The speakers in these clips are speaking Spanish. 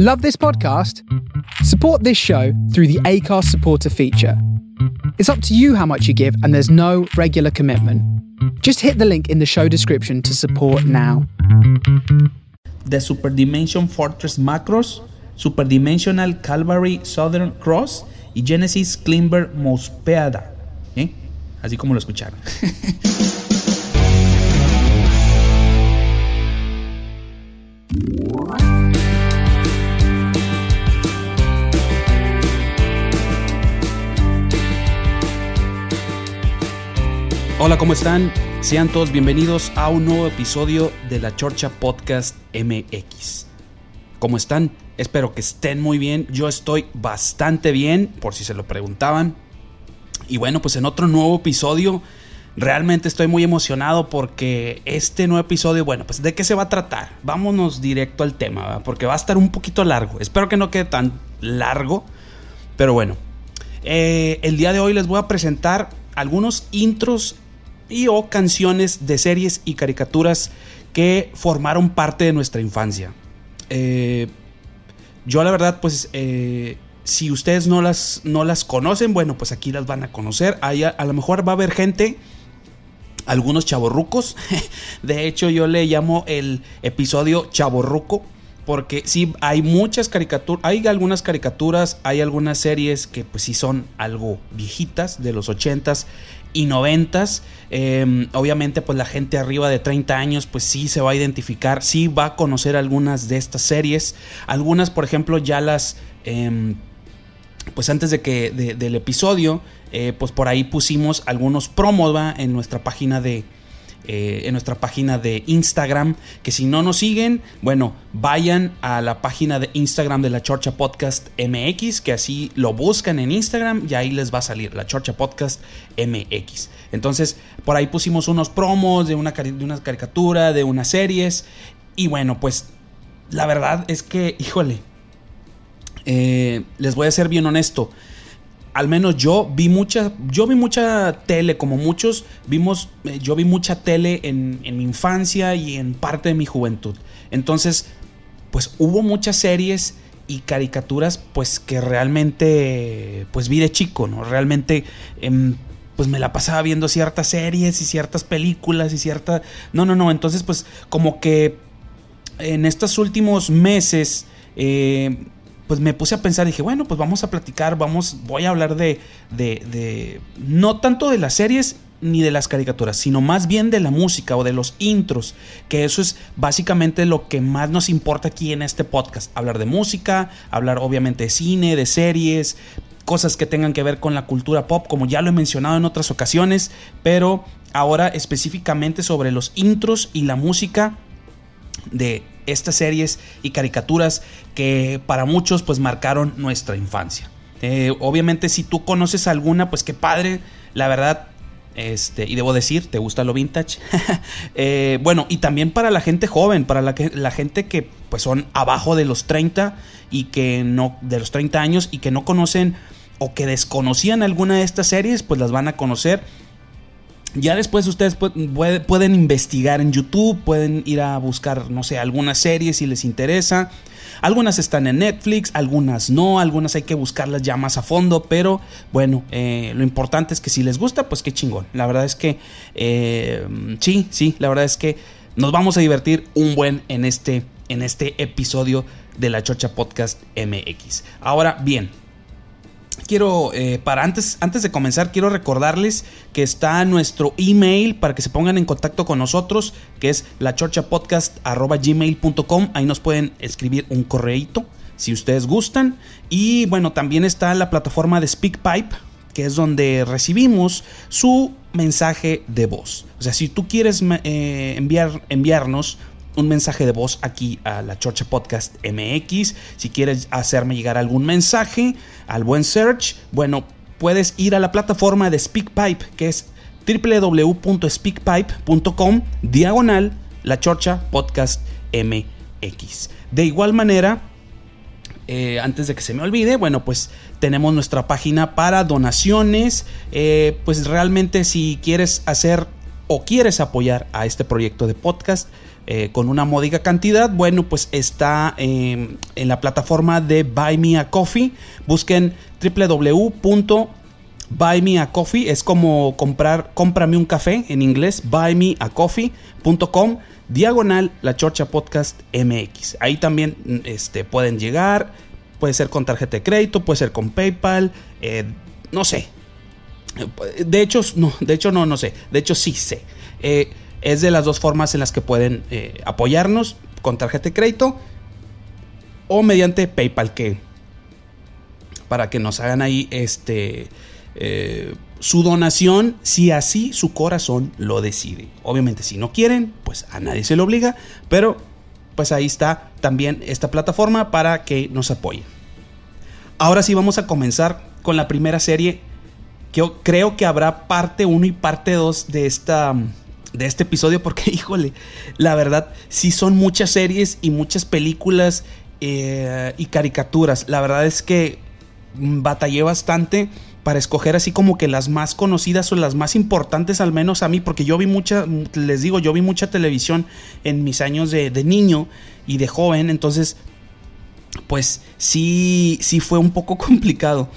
Love this podcast? Support this show through the ACARS supporter feature. It's up to you how much you give, and there's no regular commitment. Just hit the link in the show description to support now. The Super Dimension Fortress Macros, Super Dimensional Calvary Southern Cross y Genesis Climber Mospeada. ¿Eh? Así como lo escucharon. Hola, ¿cómo están? Sean todos bienvenidos a un nuevo episodio de la Chorcha Podcast MX. ¿Cómo están? Espero que estén muy bien. Yo estoy bastante bien, por si se lo preguntaban. Y bueno, pues en otro nuevo episodio, realmente estoy muy emocionado porque este nuevo episodio, bueno, pues ¿de qué se va a tratar? Vámonos directo al tema, porque va a estar un poquito largo. Espero que no quede tan largo, pero bueno. Eh, el día de hoy les voy a presentar algunos intros y o canciones de series y caricaturas que formaron parte de nuestra infancia. Eh, yo la verdad, pues, eh, si ustedes no las, no las conocen, bueno, pues aquí las van a conocer. a, a lo mejor va a haber gente, algunos chavorrucos. De hecho, yo le llamo el episodio chavorruco. Porque sí, hay muchas caricaturas, hay algunas caricaturas, hay algunas series que pues sí son algo viejitas, de los 80s y 90s. Em, obviamente, pues la gente arriba de 30 años, pues sí se va a identificar, sí va a conocer algunas de estas series. Algunas, por ejemplo, ya las... Em, pues antes de que del episodio, eh, pues por ahí pusimos algunos promos en nuestra página de, eh, en nuestra página de Instagram. Que si no nos siguen, bueno, vayan a la página de Instagram de la Chorcha Podcast MX, que así lo buscan en Instagram y ahí les va a salir la Chorcha Podcast MX. Entonces, por ahí pusimos unos promos de una, de una caricatura, de unas series. Y bueno, pues la verdad es que, híjole, eh, les voy a ser bien honesto al menos yo vi mucha, yo vi mucha tele, como muchos vimos, eh, yo vi mucha tele en, mi infancia y en parte de mi juventud. Entonces, pues hubo muchas series y caricaturas, pues que realmente, pues vi de chico, ¿no? Realmente, em, pues me la pasaba viendo ciertas series y ciertas películas y cierta, no, no, no. Entonces, pues como que en estos últimos meses eh, pues me puse a pensar, dije, bueno, pues vamos a platicar, vamos, voy a hablar de, de, de, no tanto de las series ni de las caricaturas, sino más bien de la música o de los intros, que eso es básicamente lo que más nos importa aquí en este podcast, hablar de música, hablar obviamente de cine, de series, cosas que tengan que ver con la cultura pop, como ya lo he mencionado en otras ocasiones, pero ahora específicamente sobre los intros y la música de estas series y caricaturas que para muchos pues marcaron nuestra infancia. Eh, obviamente si tú conoces alguna, pues qué padre, la verdad, este, y debo decir, ¿te gusta lo vintage? Eh, bueno, y también para la gente joven, para la, la gente que pues son abajo de los 30 y que no, de los 30 años y que no conocen o que desconocían alguna de estas series, pues las van a conocer ya después ustedes pueden investigar en YouTube, pueden ir a buscar, no sé, algunas series si les interesa. Algunas están en Netflix, algunas no, algunas hay que buscarlas ya más a fondo, pero bueno, eh, lo importante es que si les gusta, pues qué chingón. La verdad es que eh, sí, sí, la verdad es que nos vamos a divertir un buen en este, en este episodio de la Chocha Podcast MX. Ahora bien, quiero, eh, para antes, antes de comenzar, quiero recordarles que está nuestro email para que se pongan en contacto con nosotros, que es lachorchapodcast.gmail.com. Ahí nos pueden escribir un correíto si ustedes gustan. Y bueno, también está la plataforma de SpeakPipe, que es donde recibimos su mensaje de voz. O sea, si tú quieres eh, enviar, enviarnos un mensaje de voz aquí a la Chorcha Podcast MX. Si quieres hacerme llegar algún mensaje al buen search, bueno, puedes ir a la plataforma de SpeakPipe, que es www.speakpipe.com diagonal la Chorcha Podcast MX. De igual manera, eh, antes de que se me olvide, bueno, pues tenemos nuestra página para donaciones. Eh, pues realmente si quieres hacer o quieres apoyar a este proyecto de podcast eh, con una módica cantidad, bueno, pues está em, en la plataforma de Buy Me a Coffee. Busquen www.buymeacoffee, es como comprar, cómprame un café en inglés, buymeacoffee.com diagonal la Chorcha Podcast MX. Ahí también este, pueden llegar, puede ser con tarjeta de crédito, puede ser con PayPal, eh, no sé. De hecho, no, de hecho no, no sé. De hecho sí sé. Eh, es de las dos formas en las que pueden eh, apoyarnos con tarjeta de crédito o mediante PayPal que para que nos hagan ahí este su donación si así su corazón lo decide. Obviamente si no quieren, pues a nadie se lo obliga, pero pues ahí está también esta plataforma para que nos apoyen. Ahora sí vamos a comenzar con la primera serie. Que creo que habrá parte 1 y parte 2 de esta de este episodio porque híjole, la verdad sí son muchas series y muchas películas eh, y caricaturas. La verdad es que batallé bastante para escoger así como que las más conocidas o las más importantes al menos a mí, porque yo vi mucha, les digo, yo vi mucha televisión en mis años de, niño y de joven, entonces pues sí, sí fue un poco complicado.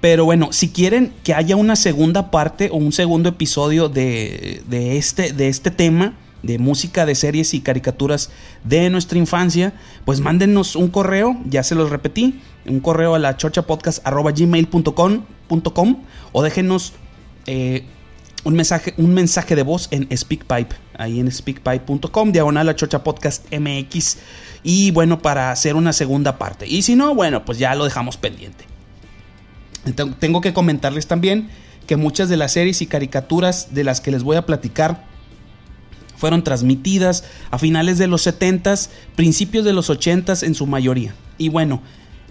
Pero bueno, si quieren que haya una segunda parte o un segundo episodio de, de, este, de este tema, de música, de series y caricaturas de nuestra infancia, pues mándenos un correo, ya se los repetí, un correo a la chorchapodcast.gmail.com o déjenos eh, un, mensaje, un mensaje de voz en SpeakPipe, ahí en speakpipe.com, diagonal a Chocha Podcast MX. Y bueno, para hacer una segunda parte. Y si no, bueno, pues ya lo dejamos pendiente. Tengo que comentarles también que muchas de las series y caricaturas de las que les voy a platicar fueron transmitidas a finales de los 70s, principios de los 80s en su mayoría. Y bueno,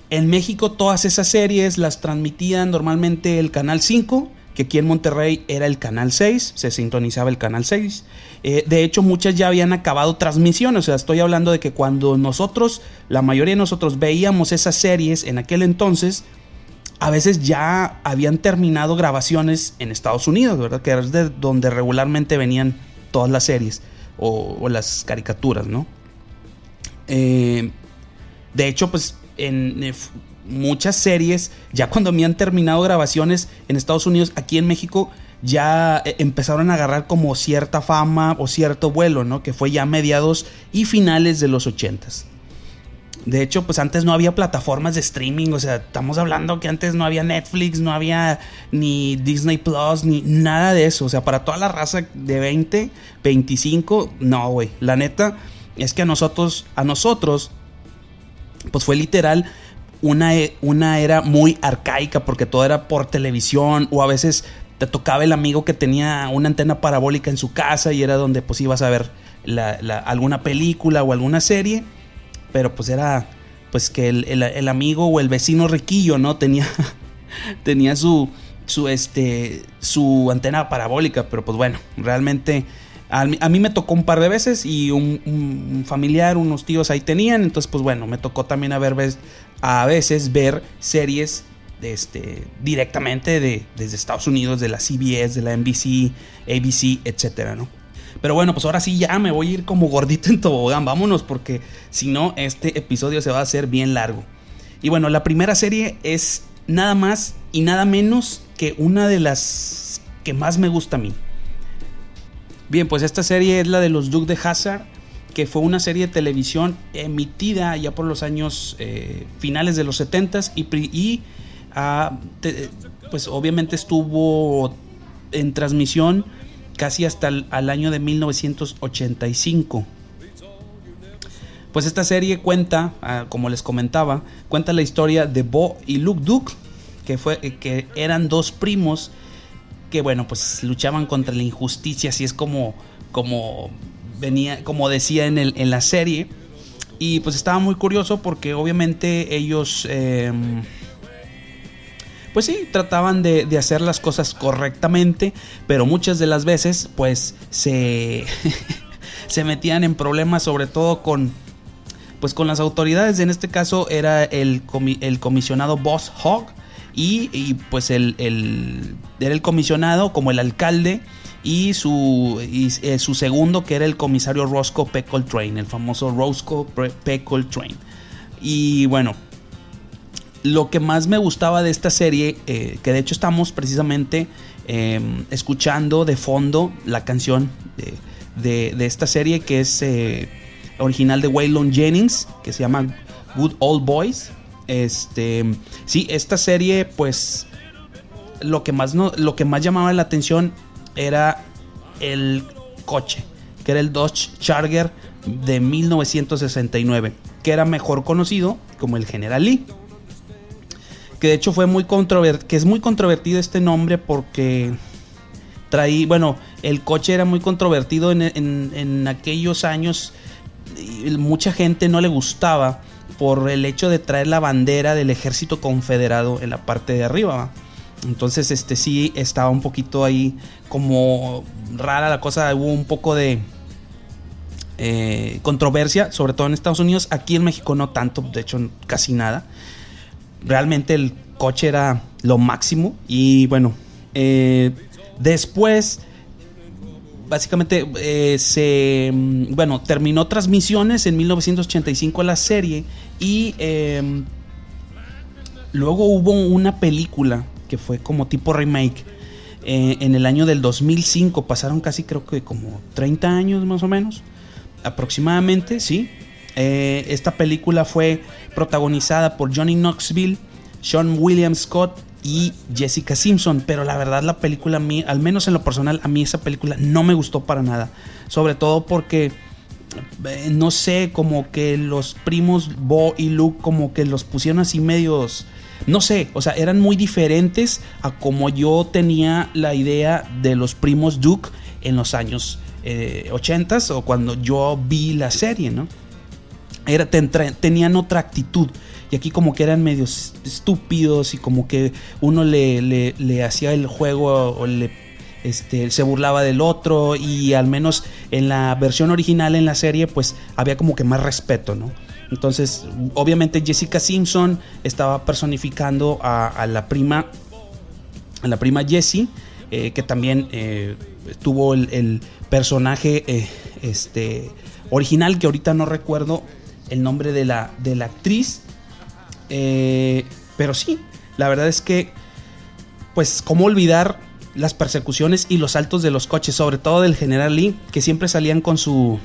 en México todas esas series las transmitían normalmente el Canal 5, que aquí en Monterrey era el Canal 6, se sintonizaba el Canal 6. Eh, de hecho, muchas ya habían acabado transmisión, o sea, estoy hablando de que cuando nosotros, la mayoría de nosotros veíamos esas series en aquel entonces, a veces ya habían terminado grabaciones en Estados Unidos, ¿verdad? Que es de donde regularmente venían todas las series o, las caricaturas, ¿no? Eh, de hecho, pues en eh, muchas series, ya cuando me han terminado grabaciones en Estados Unidos, aquí en México ya eh, empezaron a agarrar como cierta fama o cierto vuelo, ¿no? Que fue ya mediados y finales de los ochentas. De hecho, pues antes no había plataformas de streaming, o sea, estamos hablando que antes no había Netflix, no había ni Disney Plus, ni nada de eso. O sea, para toda la raza de 20, 25, no, güey. La neta es que a nosotros, a nosotros pues fue literal una, e, una era muy arcaica porque todo era por televisión o a veces te tocaba el amigo que tenía una antena parabólica en su casa y era donde pues ibas a ver alguna película o alguna serie, pero pues era pues que el, amigo o el vecino riquillo, ¿no? Tenía, tenía su, su, este, su antena parabólica, pero pues bueno, realmente a mí, me tocó un par de veces y un, familiar, unos tíos ahí tenían. Entonces, pues bueno, me tocó también a, a veces ver series este, directamente de, desde Estados Unidos, de la CBS, de la NBC, ABC, etcétera, ¿no? Pero bueno, pues ahora sí ya me voy a ir como gordito en tobogán. Vámonos, porque si no, este episodio se va a hacer bien largo. Y bueno, la primera serie es nada más y nada menos que una de las que más me gusta a mí. Bien, pues esta serie es la de los Duke de Hazard, que fue una serie de televisión emitida ya por los años eh, finales de los 70s y, ah, pues obviamente estuvo en transmisión casi hasta el año de 1985. Pues esta serie cuenta, ah, como les comentaba, cuenta la historia de Bo y Luke Duke, que, fue, que eran dos primos que bueno, pues luchaban contra la injusticia, así es como, como venía, como decía en, el, en la serie. Y pues estaba muy curioso porque obviamente ellos, em, pues sí, trataban de, de, hacer las cosas correctamente, pero muchas de las veces pues se, se metían en problemas sobre todo con, pues con las autoridades. En este caso era el, el comisionado Boss Hogg y, pues el, era el comisionado como el alcalde y su, eh, su segundo que era el comisario Roscoe Peckle Train, el famoso Roscoe Peckle Train. Y bueno, lo que más me gustaba de esta serie, eh, que de hecho estamos precisamente em, escuchando de fondo la canción de, esta serie que es eh, original de Waylon Jennings, que se llama Good Old Boys. Este, sí, esta serie, pues, lo que más, no, lo que más llamaba la atención era el coche, que era el Dodge Charger de 1969, que era mejor conocido como el General Lee. Que de hecho fue muy controvertido, que es muy controvertido este nombre porque traí, bueno, el coche era muy controvertido en, en aquellos años, mucha gente no le gustaba por el hecho de traer la bandera del ejército confederado en la parte de arriba. Entonces, este sí estaba un poquito ahí como rara la cosa. Hubo un poco de eh, controversia, sobre todo en Estados Unidos. Aquí en México no tanto, de hecho casi nada. Realmente el coche era lo máximo. Y bueno, eh, después básicamente eh, se bueno terminó transmisiones en 1985 la serie y em, luego hubo una película que fue como tipo remake. Eh, en el año del 2005 pasaron casi creo que como 30 años más o menos, aproximadamente, sí. Eh, esta película fue protagonizada por Johnny Knoxville, Sean William Scott y Jessica Simpson, pero la verdad la película, a mí, al menos en lo personal, a mí esa película no me gustó para nada, sobre todo porque eh, no sé, como que los primos Bo y Luke como que los pusieron así medios no sé, o sea, eran muy diferentes a como yo tenía la idea de los primos Duke en los años eh, 80 o cuando yo vi la serie, ¿no? Era, tenían otra actitud. Y aquí como que eran medios estúpidos y como que uno le, hacía el juego o le, este, se burlaba del otro y al menos en la versión original en la serie pues había como que más respeto, ¿no? Entonces, obviamente Jessica Simpson estaba personificando a, la prima, a la prima Jessie, eh, que también eh, tuvo el, personaje eh, este, original, que ahorita no recuerdo el nombre de la, de la actriz. pero sí, la verdad es que, pues, ¿cómo olvidar las persecuciones y los saltos de los coches, sobre todo del General Lee, que siempre salían con su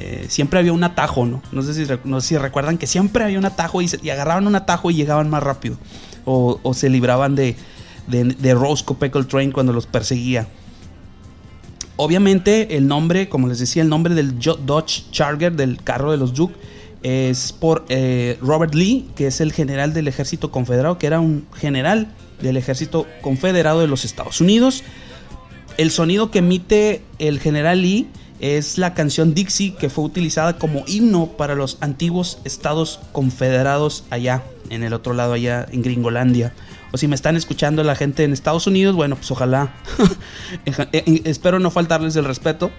eh, siempre había un atajo, ¿no? No sé, si, no sé si recuerdan que siempre había un atajo y, agarraban un atajo y llegaban más rápido. O, se libraban de, de, Peckle Train cuando los perseguía. Obviamente el nombre, como les decía, el nombre del Dodge Charger, del carro de los Duke, es por eh, Robert Lee, que es el general del ejército confederado, que era un general del ejército confederado de los Estados Unidos. El sonido que emite el general Lee es la canción Dixie que fue utilizada como himno para los antiguos estados confederados allá, en el otro lado, allá en Gringolandia. O si me están escuchando la gente en Estados Unidos, bueno, pues ojalá. Eh, espero no faltarles el respeto.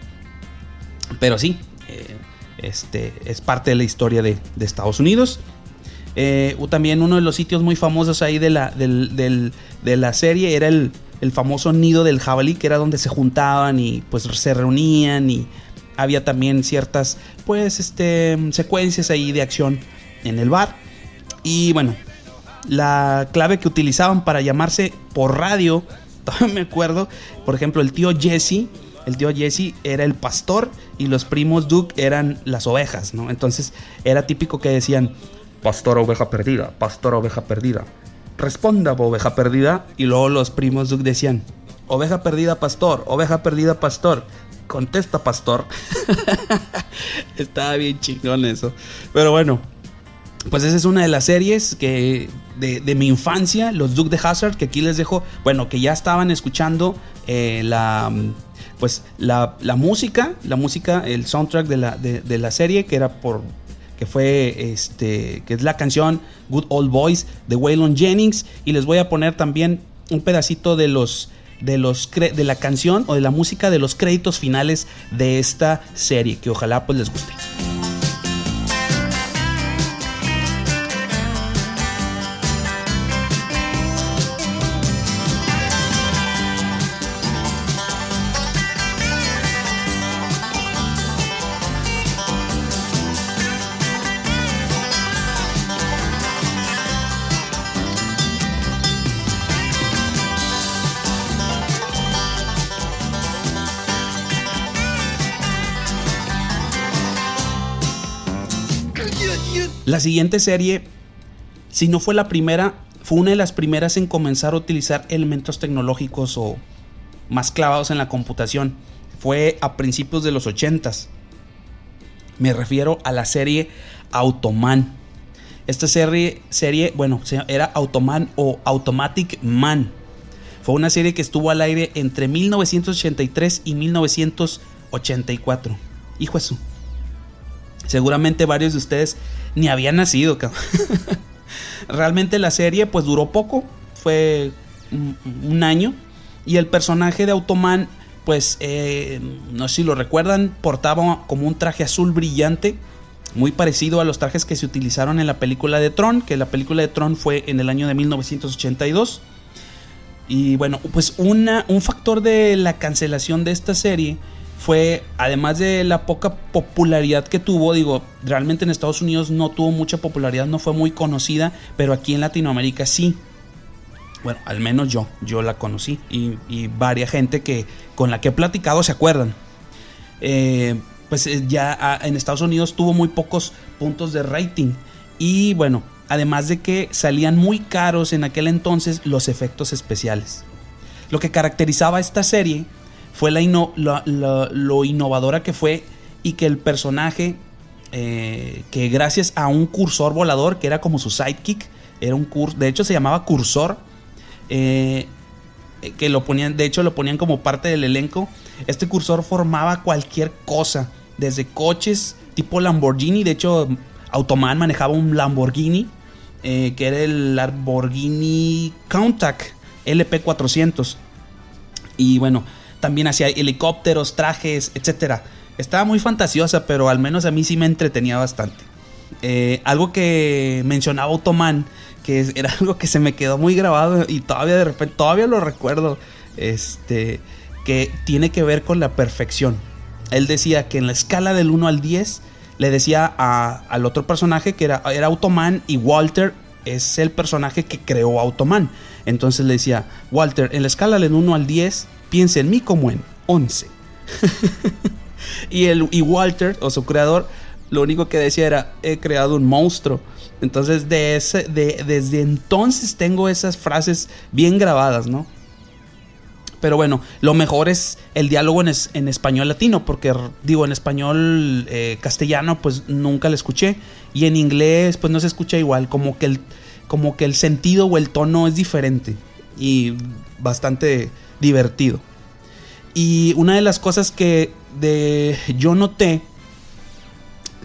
Pero sí, eh, este es parte de la historia de, Estados Unidos. Eh, también uno de los sitios muy famosos ahí de la, de la serie era el, el famoso nido del jabalí, que era donde se juntaban y pues se reunían y había también ciertas pues este secuencias ahí de acción en el bar. Y bueno, la clave que utilizaban para llamarse por radio, todavía me acuerdo, por ejemplo, el tío Jesse, el tío Jesse era el pastor y los primos Duke eran las ovejas, ¿no? Entonces era típico que decían, pastor oveja perdida, pastor oveja perdida responda, oveja perdida. Y luego los primos Duke decían, oveja perdida, pastor, oveja perdida, pastor. Contesta, pastor. Estaba bien chingón eso. Pero bueno, pues esa es una de las series que de, mi infancia, los Duke de Hazard, que aquí les dejo, bueno, que ya estaban escuchando eh, la, pues la, música, la música, el soundtrack de la, de la serie, que era por que fue este, que es la canción Good Old Boys de Waylon Jennings. Y les voy a poner también un pedacito de los de, los de la canción o de la música de los créditos finales de esta serie, que ojalá pues les guste. La siguiente serie, si no fue la primera, fue una de las primeras en comenzar a utilizar elementos tecnológicos o más clavados en la computación. Fue a principios de los 80s. Me refiero a la serie Automan. Esta serie, serie, bueno, era Automan o Automatic Man. Fue una serie que estuvo al aire entre 1983 y 1984. Hijo eso. Seguramente varios de ustedes ni habían nacido. Realmente la serie pues duró poco. Fue un, año. Y el personaje de Automan pues eh, no sé si lo recuerdan, portaba como un traje azul brillante, muy parecido a los trajes que se utilizaron en la película de Tron, que la película de Tron fue en el año de 1982. Y bueno, pues una, un factor de la cancelación de esta serie fue, además de la poca popularidad que tuvo, digo, realmente en Estados Unidos no tuvo mucha popularidad, no fue muy conocida, pero aquí en Latinoamérica sí. Bueno, al menos yo, yo la conocí y, y gente que con la que he platicado se acuerdan. Eh, pues eh, ya ah, en Estados Unidos tuvo muy pocos puntos de rating y bueno, además de que salían muy caros en aquel entonces los efectos especiales. Lo que caracterizaba esta serie fue la lo innovadora que fue y que el personaje, eh, que gracias a un cursor volador, que era como su sidekick, era un de hecho se llamaba cursor, eh, que lo ponían, de hecho lo ponían como parte del elenco, este cursor formaba cualquier cosa, desde coches tipo Lamborghini, de hecho Automan manejaba un Lamborghini, eh, que era el Lamborghini Countach LP400. Y bueno, también hacía helicópteros, trajes, etc. Estaba muy fantasiosa, pero al menos a mí sí me entretenía bastante. Eh, algo que mencionaba Otoman, que era algo que se me quedó muy grabado y todavía de repente, todavía lo recuerdo, este, que tiene que ver con la perfección. Él decía que en la escala del 1 al 10, le decía al otro personaje que era, era Automan y Walter es el personaje que creó Automan. Entonces le decía, Walter, en la escala del 1 al 10, piensa en mí como en 11. y, el, y Walter, o su creador, lo único que decía era, he creado un monstruo. Entonces de ese, de, desde entonces tengo esas frases bien grabadas, ¿no? Pero bueno, lo mejor es el diálogo en, en español latino, porque digo, en español eh, castellano pues nunca lo escuché. Y en inglés pues no se escucha igual, como que, el, como que el sentido o el tono es diferente. Y bastante divertido. Y una de las cosas que de, yo noté,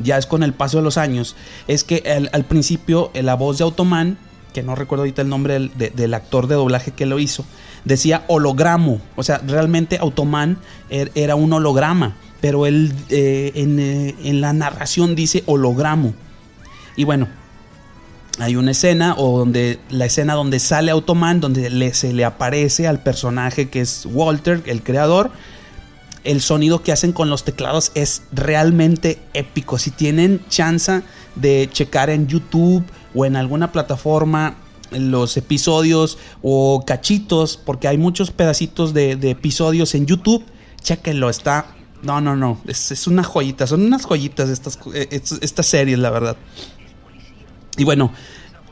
ya es con el paso de los años, es que al principio la voz de Automan, que no recuerdo ahorita el nombre del, actor de doblaje que lo hizo, decía hologramo. O sea, realmente Automan er, era un holograma, pero él eh, eh, en la narración dice hologramo. Y bueno, hay una escena o donde la escena donde sale Automan, donde se le aparece al personaje que es Walter, el creador. El sonido que hacen con los teclados es realmente épico. Si tienen chance de checar en YouTube o en alguna plataforma los episodios o cachitos, porque hay muchos pedacitos de, episodios en YouTube, chequenlo, está... No, no, no, es, una joyita, son unas joyitas estas, eh, estas series, la verdad. Y bueno,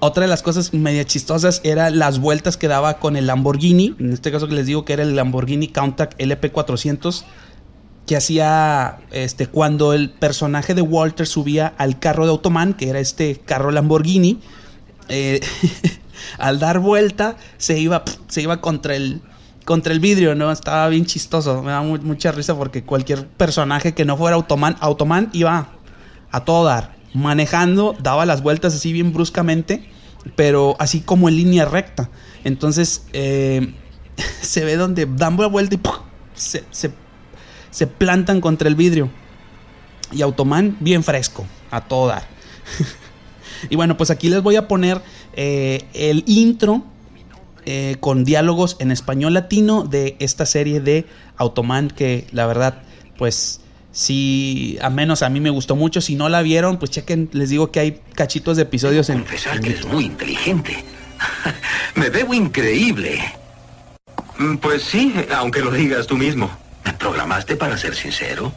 otra de las cosas media chistosas era las vueltas que daba con el Lamborghini. En este caso que les digo que era el Lamborghini Countach LP400. Que hacía este, cuando el personaje de Walter subía al carro de Automan, que era este carro Lamborghini. Eh, al dar vuelta se iba, se iba contra el, contra el vidrio, ¿no? Estaba bien chistoso. Me da mucha risa porque cualquier personaje que no fuera Automan, Automan iba a todo dar manejando, daba las vueltas así bien bruscamente, pero así como en línea recta. Entonces eh, se ve donde dan la vuelta y se, se, plantan contra el vidrio. Y Automan bien fresco, a todo dar. y bueno, pues aquí les voy a poner eh, el intro eh, con diálogos en español latino de esta serie de Automan que la verdad pues si, a menos a mí me gustó mucho. Si no la vieron, pues chequen. Les digo que hay cachitos de episodios en. Confesar que eres muy inteligente. me veo increíble. Mm, pues sí, aunque lo digas tú mismo. ¿Me programaste para ser sincero?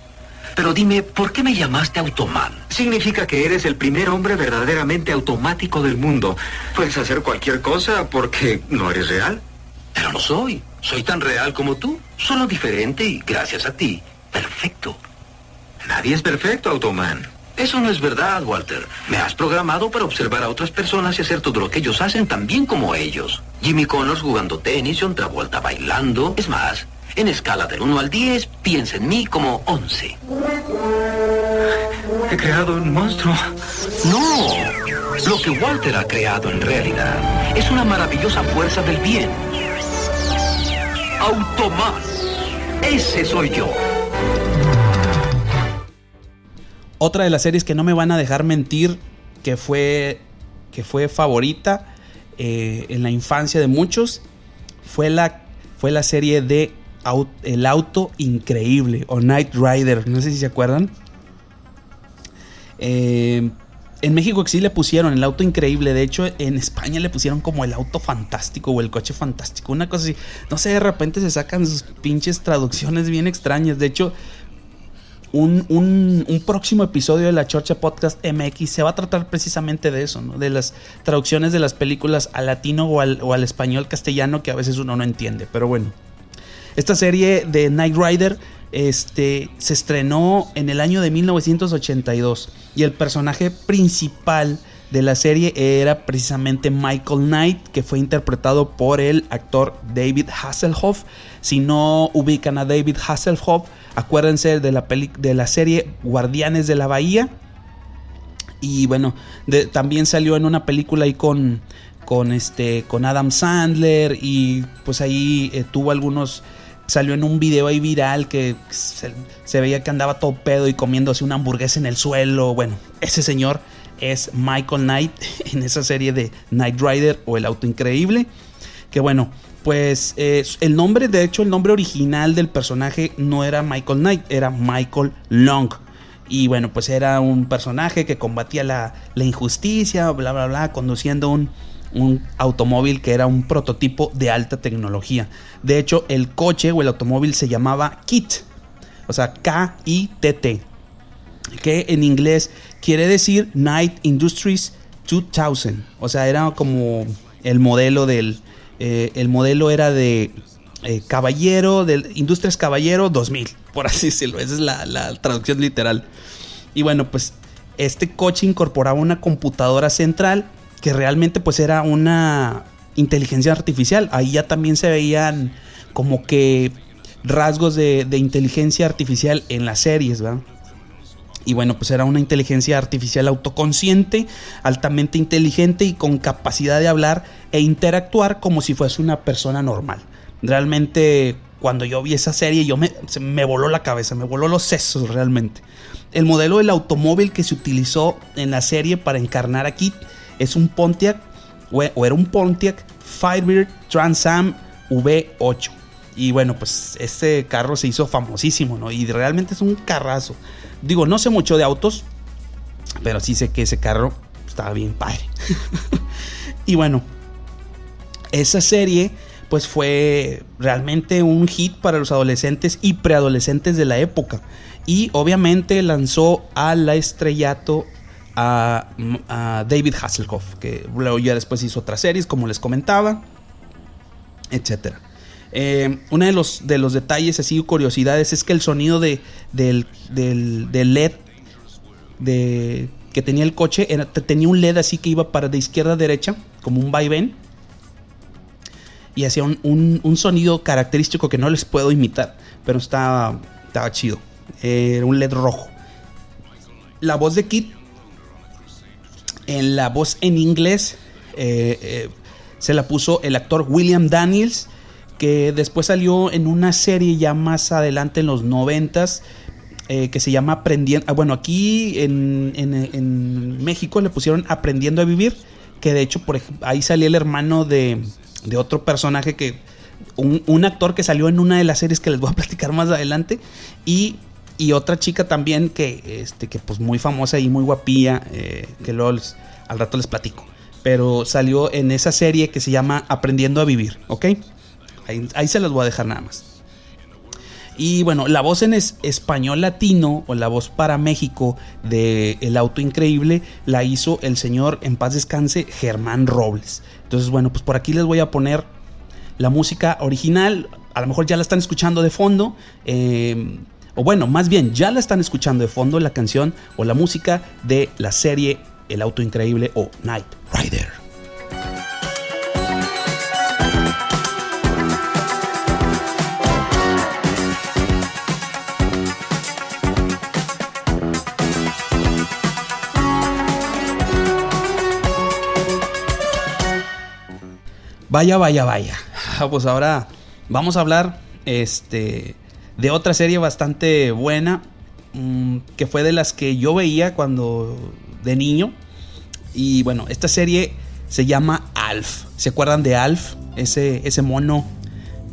Pero dime, ¿por qué me llamaste Automan? Significa que eres el primer hombre verdaderamente automático del mundo. Puedes hacer cualquier cosa porque no eres real. Pero no soy. Soy tan real como tú. Solo diferente y gracias a ti, perfecto. Nadie es perfecto, Automan. Eso no es verdad, Walter. Me has programado para observar a otras personas y hacer todo lo que ellos hacen tan bien como ellos. Jimmy Connors jugando tenis, John Travolta bailando. Es más, en escala del 1 al 10, piensa en mí como 11. He creado un monstruo. No. Lo que Walter ha creado en realidad es una maravillosa fuerza del bien. Automan. Ese soy yo. Otra de las series que no me van a dejar mentir, que fue, que fue favorita eh, en la infancia de muchos, fue la, fue la serie de El Auto Increíble o Night Rider. No sé si se acuerdan. Eh, en México sí le pusieron el auto increíble. De hecho, en España le pusieron como el auto fantástico o el coche fantástico. Una cosa así. No sé, de repente se sacan sus pinches traducciones bien extrañas. De hecho, un, un, próximo episodio de la Chorcha Podcast MX se va a tratar precisamente de eso. De las traducciones de las películas al latino o al, o al español castellano que a veces uno no entiende. Pero bueno. Esta serie de Knight Rider este, se estrenó en el año de 1982 y el personaje principal de la serie era precisamente Michael Knight, que fue interpretado por el actor David Hasselhoff. Si no ubican a David Hasselhoff, acuérdense de la, de la serie Guardianes de la Bahía. Y bueno, también salió en una película ahí con, con, este, con Adam Sandler y pues ahí eh, tuvo algunos salió en un video ahí viral que se, veía que andaba todo pedo y comiéndose una hamburguesa en el suelo. Bueno, ese señor es Michael Knight en esa serie de Knight Rider o El Auto Increíble. Que bueno, pues el nombre, de hecho, el nombre original del personaje no era Michael Knight, era Michael Long. Y bueno, pues era un personaje que combatía la, injusticia, bla, bla, bla, conduciendo un, automóvil que era un prototipo de alta tecnología. De hecho, el coche o el automóvil se llamaba KIT, o sea, K-I-T-T, que en inglés quiere decir Night Industries 2000, o sea, era como el modelo del, eh, el modelo era de eh, Caballero, de Industrias Caballero 2000, por así decirlo, esa es la, traducción literal. Y bueno, pues este coche incorporaba una computadora central que realmente pues era una inteligencia artificial. Ahí ya también se veían como que rasgos de, inteligencia artificial en las series, ¿verdad? Y bueno, pues era una inteligencia artificial autoconsciente, altamente inteligente y con capacidad de hablar e interactuar como si fuese una persona normal. Realmente cuando yo vi esa serie yo me, me voló la cabeza, me voló los sesos realmente. El modelo del automóvil que se utilizó en la serie para encarnar a Kit es un Pontiac, o era un Pontiac Firebird Trans Am V8. Y bueno, pues este carro se hizo famosísimo, ¿no? Y realmente es un carrazo. Digo, no sé mucho de autos, pero sí sé que ese carro estaba bien padre. y bueno, esa serie pues fue realmente un hit para los adolescentes y preadolescentes de la época. Y obviamente lanzó al estrellato a, David Hasselhoff, que luego ya después hizo otras series, como les comentaba, etc. Eh, uno de los, de los detalles, así curiosidades, es que el sonido de, del, LED de, que tenía el coche tenía un LED así que iba para de izquierda a derecha, como un vaivén, y hacía un, sonido característico que no les puedo imitar, pero estaba, estaba chido. Era un LED rojo. La voz de Kit en la voz en inglés eh, eh, se la puso el actor William Daniels, que después salió en una serie ya más adelante en los noventas. Eh, que se llama Aprendiendo. Ah, bueno, aquí en, México le pusieron Aprendiendo a Vivir. Que de hecho, por ahí salía el hermano de, otro personaje que. Un, un, actor que salió en una de las series que les voy a platicar más adelante. Y y otra chica también que, este, que pues muy famosa y muy guapilla, eh, que luego al rato les platico. Pero salió en esa serie que se llama Aprendiendo a Vivir, ¿ok? Ahí, se las voy a dejar nada más. Y bueno, la voz en español latino o la voz para México de El Auto Increíble la hizo el señor en paz descanse Germán Robles. Entonces, bueno, pues por aquí les voy a poner la música original. A lo mejor ya la están escuchando de fondo. Eh, o bueno, más bien ya la están escuchando de fondo la canción o la música de la serie El Auto Increíble o Night Rider. Vaya, vaya, vaya. Ah, pues ahora vamos a hablar este, de otra serie bastante buena, mm, que fue de las que yo veía cuando de niño. Y bueno, esta serie se llama Alf. ¿Se acuerdan de Alf? Ese, ese mono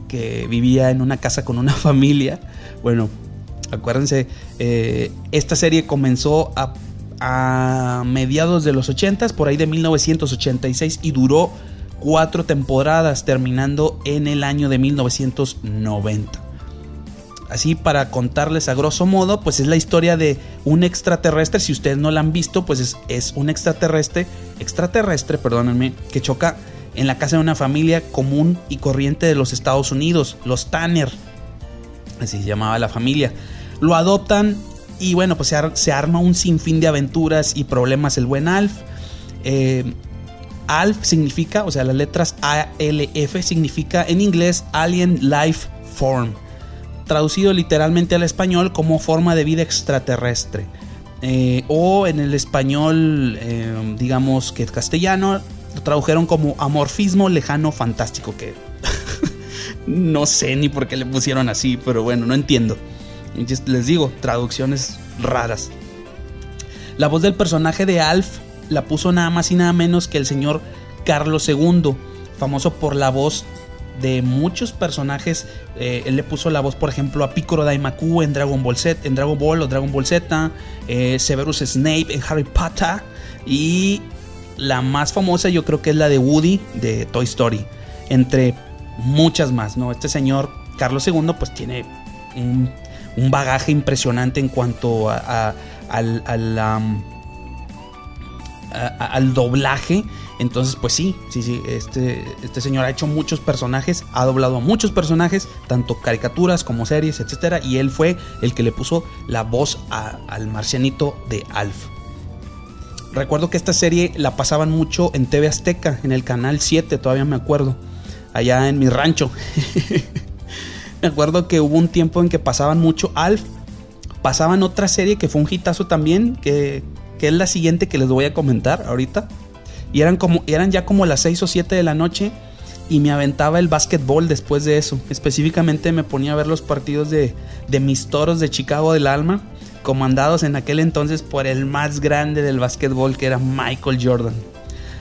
que vivía en una casa con una familia. Bueno, acuérdense, eh, esta serie comenzó a, a mediados de los 80, por ahí de 1986, y duró cuatro temporadas, terminando en el año de 1990. Así para contarles a grosso modo, pues es la historia de un extraterrestre. Si ustedes no la han visto, pues es, un extraterrestre, extraterrestre, perdónenme, que choca en la casa de una familia común y corriente de los Estados Unidos, los Tanner. Así se llamaba la familia. Lo adoptan y bueno, pues se, arma un sinfín de aventuras y problemas el buen Alf. Eh, ALF significa, o sea, las letras ALF significa en inglés Alien Life Form, traducido literalmente al español como forma de vida extraterrestre. Eh, o en el español, eh, digamos que castellano, lo tradujeron como amorfismo lejano fantástico, que no sé ni por qué le pusieron así, pero bueno, no entiendo. Les digo, traducciones raras. La voz del personaje de Alf la puso nada más y nada menos que el señor Carlos II, famoso por la voz de muchos personajes. Eh, él le puso la voz, por ejemplo, a Piccolo Daimaku en Dragon Ball Z, en Dragon Ball o Dragon Ball Z, eh, Severus Snape en Harry Potter y la más famosa yo creo que es la de Woody de Toy Story, entre muchas más, ¿no? Este señor Carlos II pues tiene un, bagaje impresionante en cuanto a, al, al doblaje. Entonces, pues sí, sí, sí, este, este señor ha hecho muchos personajes, ha doblado a muchos personajes, tanto caricaturas como series, etcétera, y él fue el que le puso la voz al marcianito de Alf. Recuerdo que esta serie la pasaban mucho en TV Azteca, en el canal 7, todavía me acuerdo, allá en mi rancho. me acuerdo que hubo un tiempo en que pasaban mucho Alf, pasaban otra serie que fue un hitazo también, que, que es la siguiente que les voy a comentar ahorita. Y eran, como, eran ya como las 6 o 7 de la noche y me aventaba el básquetbol después de eso. Específicamente me ponía a ver los partidos de, de mis toros de Chicago del Alma, comandados en aquel entonces por el más grande del básquetbol que era Michael Jordan.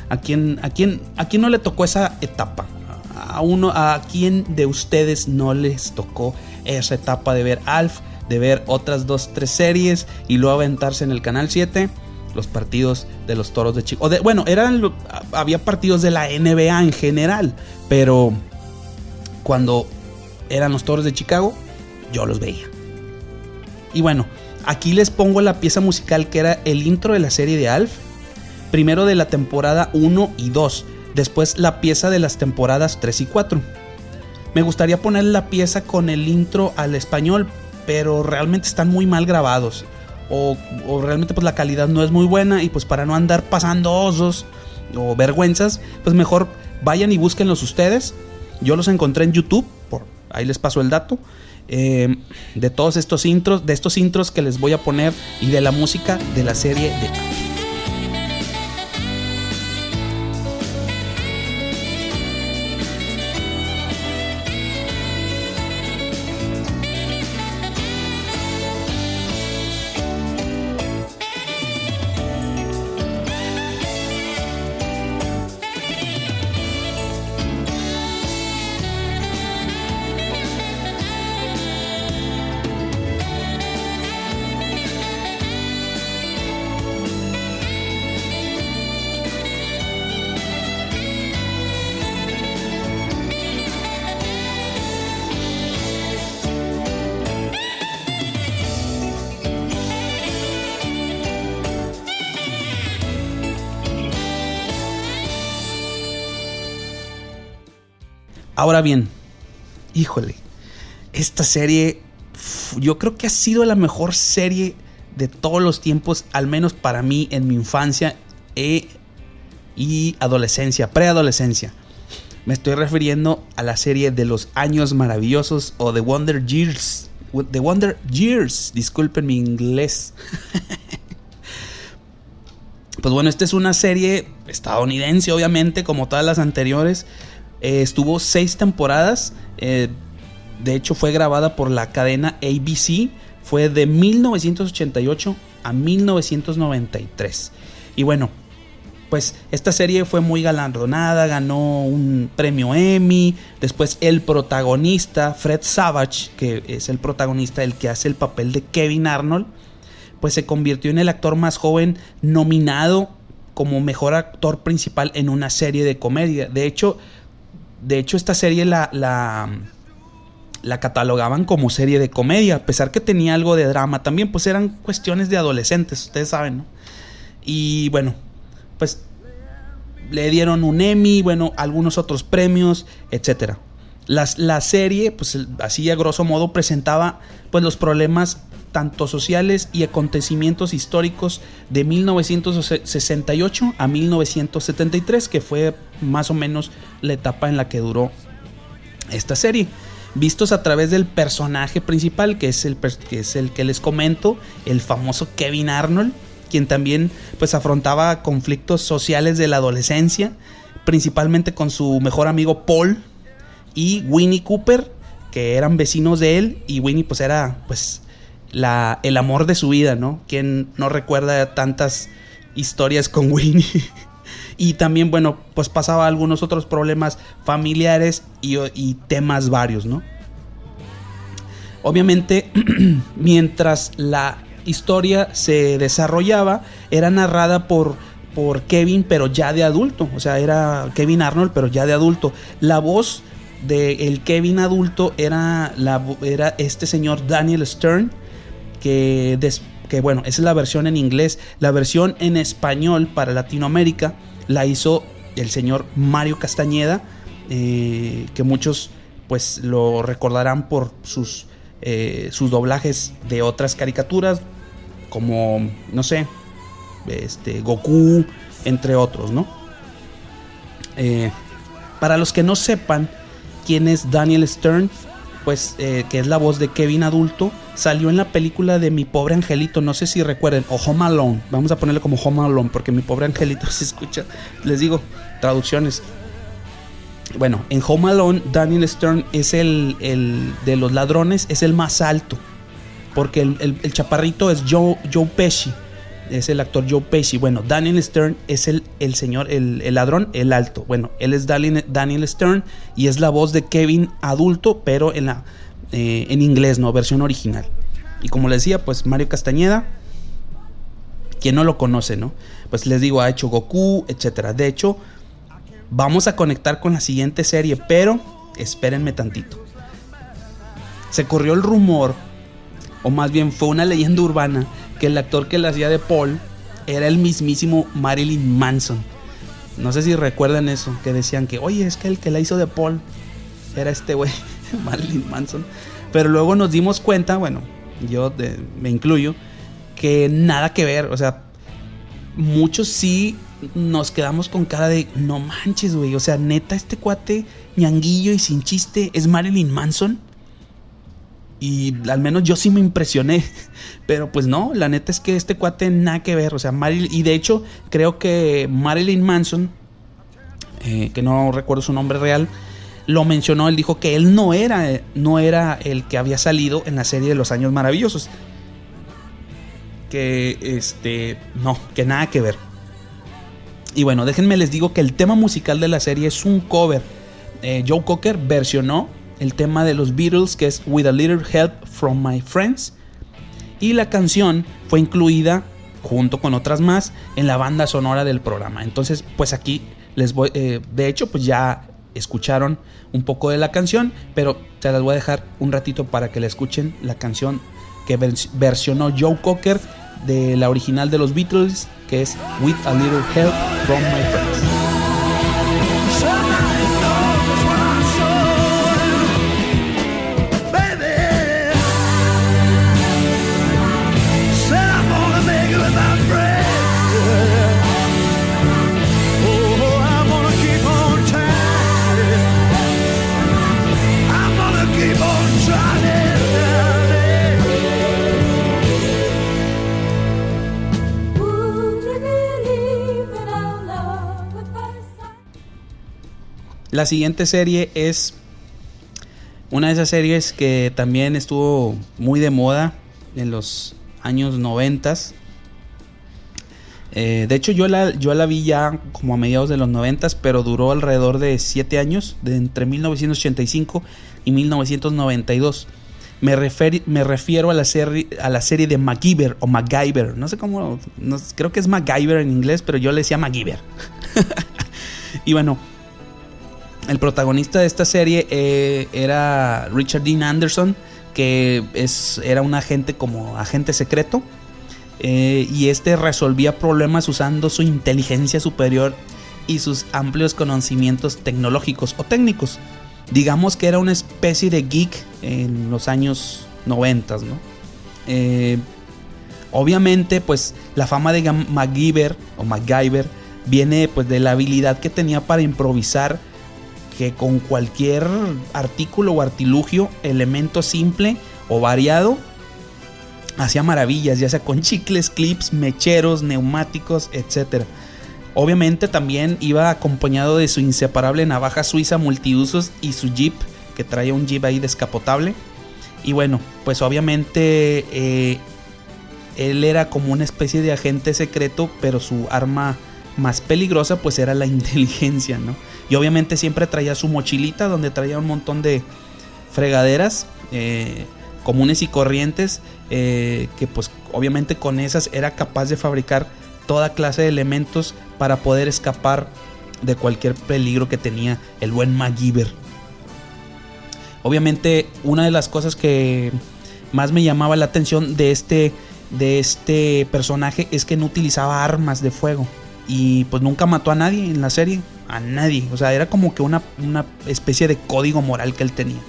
¿A quién, a quién, a quién no le tocó esa etapa? A, uno, ¿A quién de ustedes no les tocó esa etapa de ver Alf, de ver otras dos, tres series y luego aventarse en el canal 7? Los partidos de los Toros de Chicago. bueno, eran había partidos de la NBA en general, pero cuando eran los Toros de Chicago, yo los veía. Y bueno, aquí les pongo la pieza musical que era el intro de la serie de Alf, primero de la temporada 1 y 2, después la pieza de las temporadas 3 y 4. Me gustaría poner la pieza con el intro al español, pero realmente están muy mal grabados o, realmente pues la calidad no es muy buena y pues para no andar pasando osos o vergüenzas, pues mejor vayan y búsquenlos ustedes. Yo los encontré en YouTube, por ahí les paso el dato. Eh, de todos estos intros, de estos intros que les voy a poner y de la música de la serie de Ahora bien, híjole, esta serie yo creo que ha sido la mejor serie de todos los tiempos, al menos para mí en mi infancia e, y adolescencia, preadolescencia. Me estoy refiriendo a la serie de los años maravillosos o The Wonder Years. The Wonder Years, disculpen mi inglés. pues bueno, esta es una serie estadounidense, obviamente, como todas las anteriores. Eh, estuvo seis temporadas. Eh, de hecho, fue grabada por la cadena ABC. Fue de 1988 a 1993. Y bueno, pues esta serie fue muy galardonada, ganó un premio Emmy. Después el protagonista, Fred Savage, que es el protagonista, el que hace el papel de Kevin Arnold, pues se convirtió en el actor más joven nominado como mejor actor principal en una serie de comedia. De hecho, de hecho esta serie la, la catalogaban como serie de comedia, a pesar que tenía algo de drama también, pues eran cuestiones de adolescentes, ustedes saben, ¿no? Y bueno, pues le dieron un Emmy, bueno, algunos otros premios, etcétera. La, la serie, pues así a grosso modo, presentaba pues los problemas tanto sociales y acontecimientos históricos de 1968 a 1973, que fue más o menos la etapa en la que duró esta serie. Vistos a través del personaje principal, que es el que, es el que les comento, el famoso Kevin Arnold, quien también pues afrontaba conflictos sociales de la adolescencia, principalmente con su mejor amigo Paul y Winnie Cooper, que eran vecinos de él y Winnie pues era pues la, el amor de su vida, ¿no? Quien no recuerda tantas historias con Winnie. Y también, bueno, pues pasaba algunos otros problemas familiares y, temas varios, ¿no? Obviamente, mientras la historia se desarrollaba, era narrada por, por Kevin, pero ya de adulto. O sea, era Kevin Arnold, pero ya de adulto. La voz del el Kevin adulto era, la, era este señor Daniel Stern, que, que bueno, esa es la versión en inglés. La versión en español para Latinoamérica la hizo el señor Mario Castañeda, eh, que muchos pues lo recordarán por sus, eh, sus doblajes de otras caricaturas, como, no sé, este, Goku, entre otros, ¿no? Eh, para los que no sepan quién es Daniel Stern, pues que es la voz de Kevin adulto, salió en la película de Mi pobre angelito, no sé si recuerden, o Home Alone, vamos a ponerle como Home Alone, porque Mi pobre angelito se escucha, les digo, traducciones. Bueno, en Home Alone, Daniel Stern es el, el de los ladrones, es el más alto, porque el, chaparrito es Joe, Joe Pesci, es el actor Joe Pesci. Bueno, Daniel Stern es el, el señor, el, el, ladrón, el alto. Bueno, él es Daniel, Stern y es la voz de Kevin adulto, pero en la eh, en inglés, ¿no? Versión original. Y como les decía, pues Mario Castañeda, quien no lo conoce, ¿no? Pues les digo, ha hecho Goku, etcétera. De hecho, vamos a conectar con la siguiente serie, pero espérenme tantito. Se corrió el rumor, o más bien fue una leyenda urbana, que el actor que la hacía de Paul era el mismísimo Marilyn Manson. No sé si recuerdan eso, que decían que, oye, es que el que la hizo de Paul era este güey. Marilyn Manson. Pero luego nos dimos cuenta, bueno, yo me incluyo, que nada que ver. O sea, muchos sí nos quedamos con cara de no manches, güey. O sea, neta, este cuate ñanguillo y sin chiste es Marilyn Manson. Y al menos yo sí me impresioné. Pero pues no, la neta es que este cuate nada que ver. O sea, Marilyn. Y de hecho, creo que Marilyn Manson, eh, que no recuerdo su nombre real, lo mencionó, él dijo que él no era, no era el que había salido en la serie de los años maravillosos. Que este, no, que nada que ver. Y bueno, déjenme les digo que el tema musical de la serie es un cover. Eh, Joe Cocker versionó el tema de los Beatles que es With a Little Help from My Friends. Y la canción fue incluida junto con otras más en la banda sonora del programa. Entonces, pues aquí les voy, eh, de hecho, pues ya escucharon un poco de la canción, pero te las voy a dejar un ratito para que la escuchen la canción que versionó Joe Cocker de la original de los Beatles, que es With a Little Help from My Friends. La siguiente serie es una de esas series que también estuvo muy de moda en los años 90. Eh, de hecho, yo la, yo la vi ya como a mediados de los 90, pero duró alrededor de 7 años, de entre 1985 y 1992. Me, me refiero a la, serie, a la serie de MacGyver o MacGyver. No sé cómo. creo que es MacGyver en inglés, pero yo le decía MacGyver. y bueno, el protagonista de esta serie eh, era Richard Dean Anderson, que es, era un agente como agente secreto. Eh, y este resolvía problemas usando su inteligencia superior y sus amplios conocimientos tecnológicos o técnicos digamos que era una especie de geek en los años 90, ¿no? Eh, obviamente, pues la fama de MacGyver o MacGyver viene pues de la habilidad que tenía para improvisar que con cualquier artículo o artilugio, elemento simple o variado, hacía maravillas, ya sea con chicles, clips, mecheros, neumáticos, etcétera. Obviamente también iba acompañado de su inseparable navaja suiza multiusos y su jeep, que traía un jeep ahí descapotable. Y bueno, pues obviamente eh, él era como una especie de agente secreto, pero su arma más peligrosa pues era la inteligencia, ¿no? Y obviamente siempre traía su mochilita donde traía un montón de fregaderas eh, comunes y corrientes, eh, que pues obviamente con esas era capaz de fabricar toda clase de elementos para poder escapar de cualquier peligro que tenía el buen MacGyver. Obviamente, una de las cosas que más me llamaba la atención de este, de este personaje es que no utilizaba armas de fuego. Y pues nunca mató a nadie en la serie. A nadie. O sea, era como que una, especie de código moral que él tenía.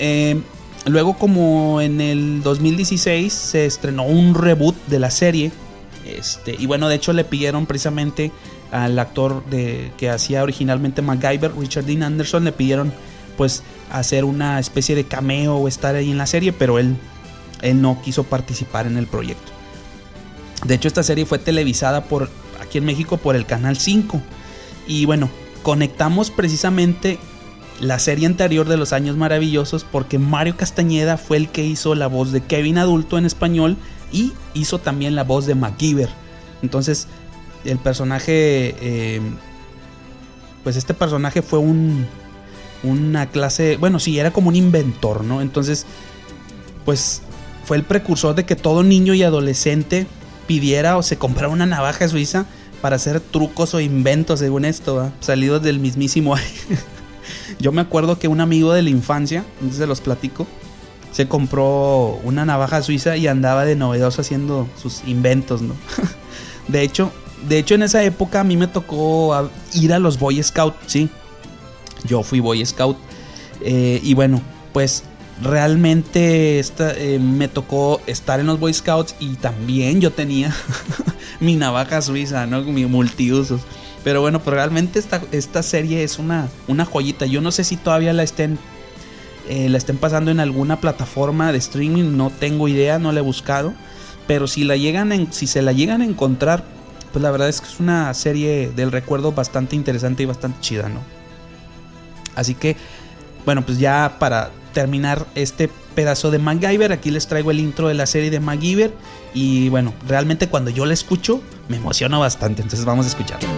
Eh, luego, como en el 2016 se estrenó un reboot de la serie este, y bueno, de hecho le pidieron precisamente al actor de, que hacía originalmente MacGyver, Richard Dean Anderson, le pidieron pues hacer una especie de cameo o estar ahí en la serie, pero él, él no quiso participar en el proyecto. De hecho, esta serie fue televisada por aquí en México por el Canal 5. Y bueno, conectamos precisamente la serie anterior de los años maravillosos porque Mario Castañeda fue el que hizo la voz de Kevin adulto en español y hizo también la voz de MacGyver. Entonces, el personaje, eh, pues este personaje fue un, una clase, bueno, sí, era como un inventor, ¿no? Entonces, pues fue el precursor de que todo niño y adolescente pidiera o se comprara una navaja suiza para hacer trucos o inventos, según esto, salidos del mismísimo. Yo me acuerdo que un amigo de la infancia, se los platico, se compró una navaja suiza y andaba de novedoso haciendo sus inventos, ¿no? de hecho, de hecho en esa época a mí me tocó ir a los Boy Scout, sí. Yo fui Boy Scout eh, y bueno, pues realmente eh, me tocó estar en los Boy Scouts y también yo tenía mi navaja suiza, ¿no? Mi multiusos. Pero bueno, pues realmente esta, esta serie es una, una joyita. Yo no sé si todavía la estén eh, la estén pasando en alguna plataforma de streaming, no tengo idea, no la he buscado. Pero si la llegan en, si se la llegan a encontrar, pues la verdad es que es una serie del recuerdo bastante interesante y bastante chida, ¿no? Así que, bueno, pues ya para terminar este pedazo de MacGyver, aquí les traigo el intro de la serie de MacGyver. Y bueno, realmente cuando yo la escucho, me emociona bastante. Entonces vamos a escucharla.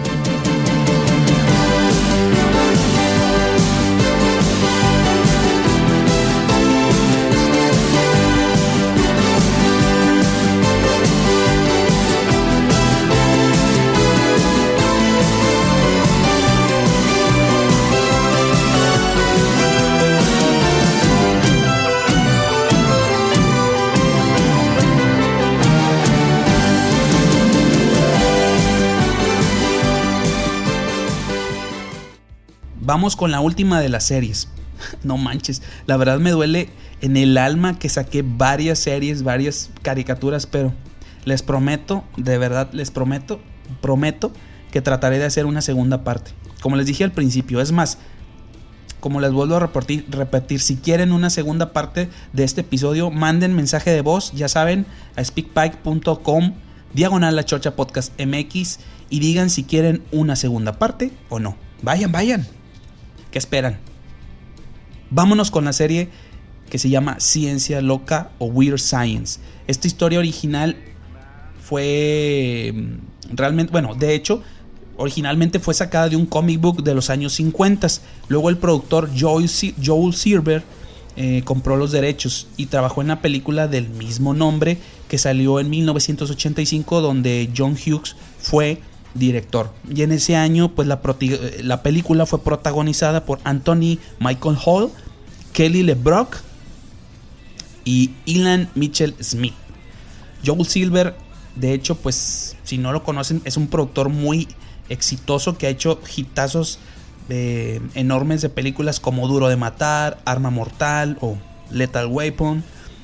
Vamos con la última de las series. No manches, la verdad me duele en el alma que saqué varias series, varias caricaturas, pero les prometo, de verdad les prometo, prometo que trataré de hacer una segunda parte. Como les dije al principio, es más, como les vuelvo a repetir, repetir, si quieren una segunda parte de este episodio, manden mensaje de voz, ya saben, a speakpike.com, diagonal la chocha podcast MX, y digan si quieren una segunda parte o no. Vayan, vayan. ¿Qué esperan? Vámonos con la serie que se llama Ciencia Loca o Weird Science. Esta historia original fue mm, realmente, bueno, de hecho, originalmente fue sacada de un comic book de los años 50. Luego el productor Joel, Silver eh, compró los derechos y trabajó en la película del mismo nombre que salió en 1985 donde John Hughes fue director. Y en ese año pues la, la película fue protagonizada por Anthony Michael Hall, Kelly LeBrock y Ilan Mitchell Smith. Joel Silver, de hecho, pues si no lo conocen, es un productor muy exitoso que ha hecho hitazos eh, enormes de películas como Duro de Matar, Arma Mortal o Lethal Weapon,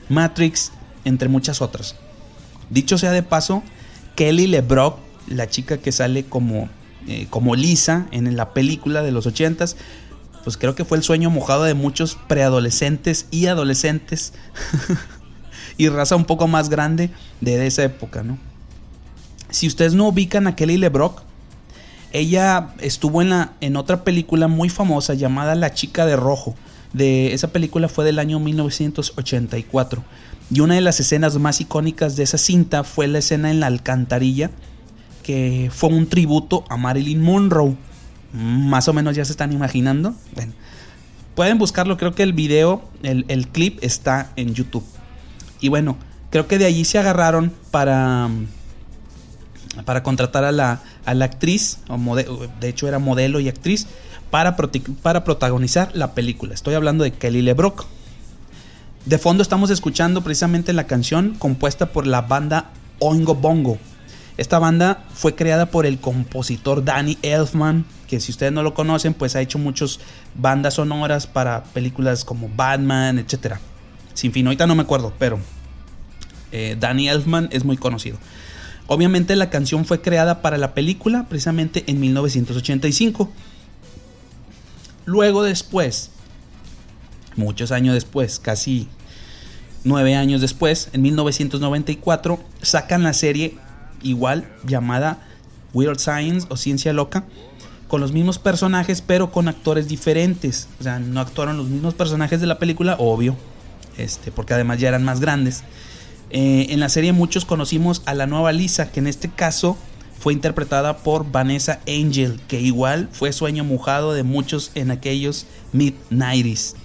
Matrix, entre muchas otras. Dicho sea de paso, Kelly LeBrock, la chica que sale como, eh, como Lisa en la película de los 80s, pues creo que fue el sueño mojado de muchos preadolescentes y adolescentes y raza un poco más grande de esa época, ¿no? Si ustedes no ubican a Kelly LeBrock, ella estuvo en, la, en otra película muy famosa llamada La chica de rojo. De, esa película fue del año 1984. Y una de las escenas más icónicas de esa cinta fue la escena en la alcantarilla, que fue un tributo a Marilyn Monroe. Más o menos ya se están imaginando. pueden buscarlo, creo que el video, el, clip está en YouTube. Y bueno, creo que de allí se agarraron para para contratar a la, a la actriz, o de hecho era modelo y actriz, para, para protagonizar la película. Estoy hablando de Kelly LeBrock. De fondo estamos escuchando precisamente la canción compuesta por la banda Oingo Bongo. Esta banda fue creada por el compositor Danny Elfman, que si ustedes no lo conocen, pues ha hecho muchas bandas sonoras para películas como Batman, etc. Sin fin, ahorita no me acuerdo, pero eh, Danny Elfman es muy conocido. Obviamente la canción fue creada para la película precisamente en 1985. Luego después, muchos años después, casi nueve años después, en 1994, sacan la serie igual llamada Weird Science o Ciencia Loca, con los mismos personajes pero con actores diferentes. O sea, no actuaron los mismos personajes de la película, obvio, este, porque además ya eran más grandes. Eh, en la serie muchos conocimos a la nueva Lisa, que en este caso fue interpretada por Vanessa Angel, que igual fue sueño mojado de muchos en aquellos mid-90s.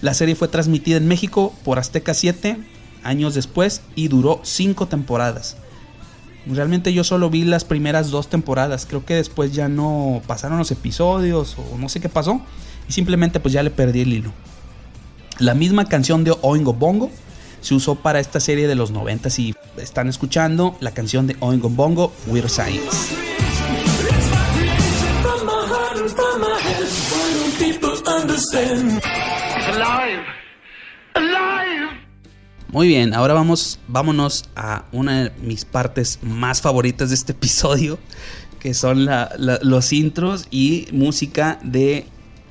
La serie fue transmitida en México por Azteca 7 años después y duró 5 temporadas. Realmente yo solo vi las primeras dos temporadas, creo que después ya no pasaron los episodios o no sé qué pasó y simplemente pues ya le perdí el hilo. La misma canción de Oingo Bongo se usó para esta serie de los 90 y están escuchando la canción de Oingo Bongo, Weird Science. Muy bien, ahora vamos, vámonos a una de mis partes más favoritas de este episodio, que son los intros y música de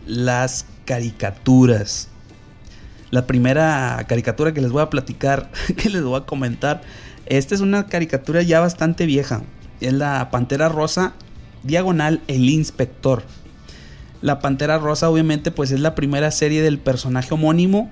las caricaturas. La primera caricatura que les voy a platicar, que les voy a comentar, esta es una caricatura ya bastante vieja. Es la Pantera Rosa, diagonal El Inspector. La Pantera Rosa obviamente pues es la primera serie del personaje homónimo,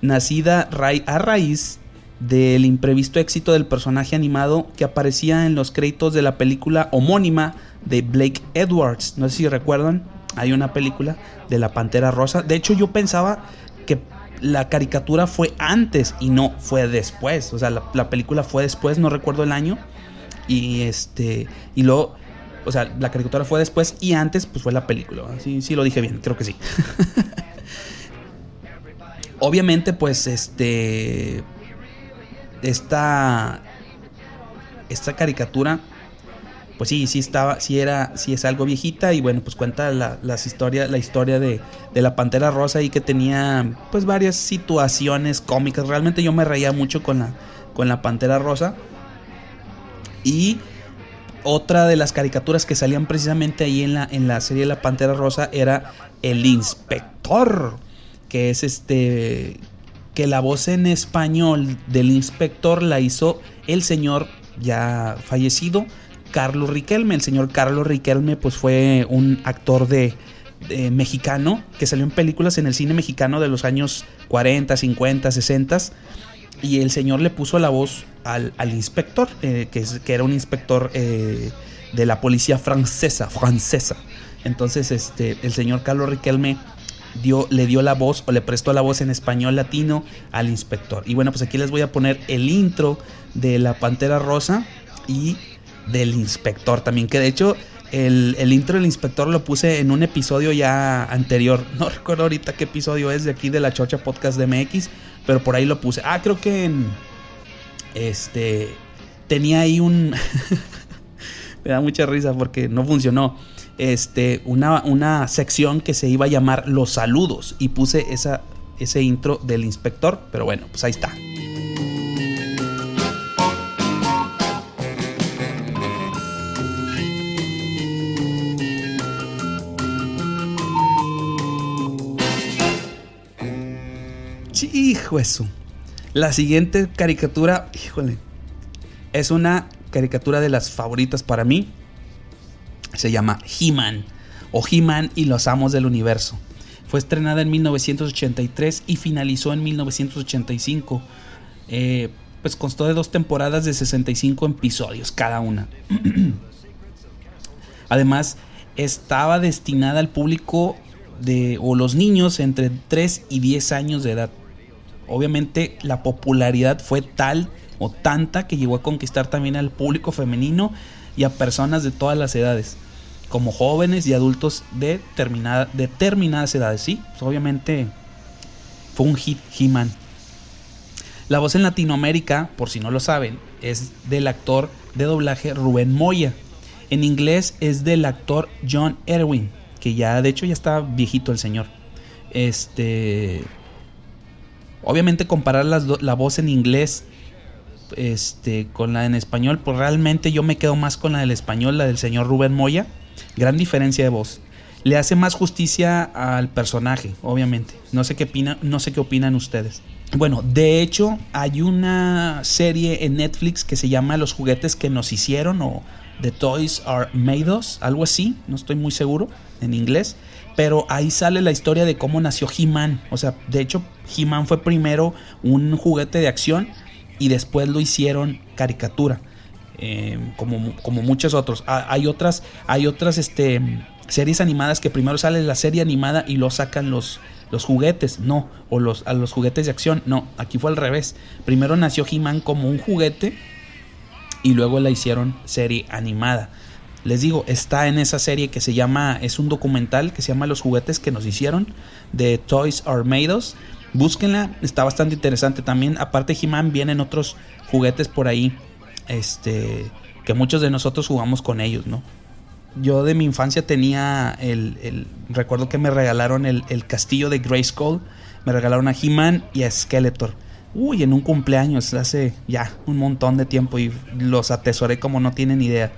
nacida a raíz del imprevisto éxito del personaje animado que aparecía en los créditos de la película homónima de Blake Edwards. No sé si recuerdan, hay una película de la Pantera Rosa. De hecho yo pensaba que la caricatura fue antes y no fue después. O sea, la, película fue después, no recuerdo el año. Y este. Y luego. O sea, la caricatura fue después y antes, pues fue la película. Sí, sí lo dije bien, creo que sí. Obviamente, pues, este. Esta. Esta caricatura pues sí, sí estaba, sí era, sí es algo viejita y bueno, pues cuenta la, las historias, la historia de, de, la Pantera Rosa y que tenía pues varias situaciones cómicas. Realmente yo me reía mucho con la, con la Pantera Rosa. Y otra de las caricaturas que salían precisamente ahí en la, en la serie de la Pantera Rosa era El Inspector, que es este que la voz en español del inspector la hizo el señor ya fallecido Carlos Riquelme. El señor Carlos Riquelme pues fue un actor de, mexicano que salió en películas en el cine mexicano de los años 40, 50, 60 y el señor le puso la voz al, inspector, eh, que, que, era un inspector eh, de la policía francesa, francesa. Entonces, este, el señor Carlos Riquelme dio, le dio la voz o le prestó la voz en español latino al inspector. Y bueno, pues aquí les voy a poner el intro de la Pantera Rosa y del inspector también, que de hecho el, el, intro del inspector lo puse en un episodio ya anterior. No recuerdo ahorita qué episodio es de aquí de la Chocha Podcast de MX, pero por ahí lo puse. Ah, creo que en, este tenía ahí un me da mucha risa porque no funcionó. Este, una, una sección que se iba a llamar Los saludos y puse esa, ese intro del inspector, pero bueno, pues ahí está. Hijo eso. La siguiente caricatura, híjole, es una caricatura de las favoritas para mí. Se llama He-Man o He-Man y los Amos del Universo. Fue estrenada en 1983 y finalizó en 1985. Eh, pues constó de dos temporadas de 65 episodios cada una. Además, estaba destinada al público de o los niños entre 3 y 10 años de edad. Obviamente la popularidad fue tal o tanta que llegó a conquistar también al público femenino y a personas de todas las edades, como jóvenes y adultos de determinadas edades. Sí, pues, obviamente fue un hit He-Man. La voz en Latinoamérica, por si no lo saben, es del actor de doblaje Rubén Moya. En inglés es del actor John Erwin, que ya de hecho ya está viejito el señor. Este obviamente comparar la voz en inglés este, con la en español, pues realmente yo me quedo más con la del español, la del señor Rubén Moya. Gran diferencia de voz. Le hace más justicia al personaje, obviamente. No sé qué no sé qué opinan ustedes. Bueno, de hecho, hay una serie en Netflix que se llama Los juguetes que nos hicieron o The Toys Are Made Us, algo así, no estoy muy seguro en inglés, pero ahí sale la historia de cómo nació He-Man. O sea, de hecho, He-Man fue primero un juguete de acción y después lo hicieron caricatura. Eh, como, como, muchos otros. Ah, hay otras, hay otras este, series animadas que primero sale la serie animada y lo sacan los, los juguetes, no, o los, a los juguetes de acción, no, aquí fue al revés. Primero nació He-Man como un juguete y luego la hicieron serie animada. Les digo, está en esa serie que se llama, es un documental que se llama Los juguetes que nos hicieron, de Toys Are Made Us Búsquenla, está bastante interesante. También, aparte He-Man, vienen otros juguetes por ahí. Este. Que muchos de nosotros jugamos con ellos, ¿no? Yo de mi infancia tenía el. recuerdo que me regalaron el, castillo de Grayskull. Me regalaron a He-Man y a Skeletor. Uy, en un cumpleaños hace ya un montón de tiempo y los atesoré como no tienen idea.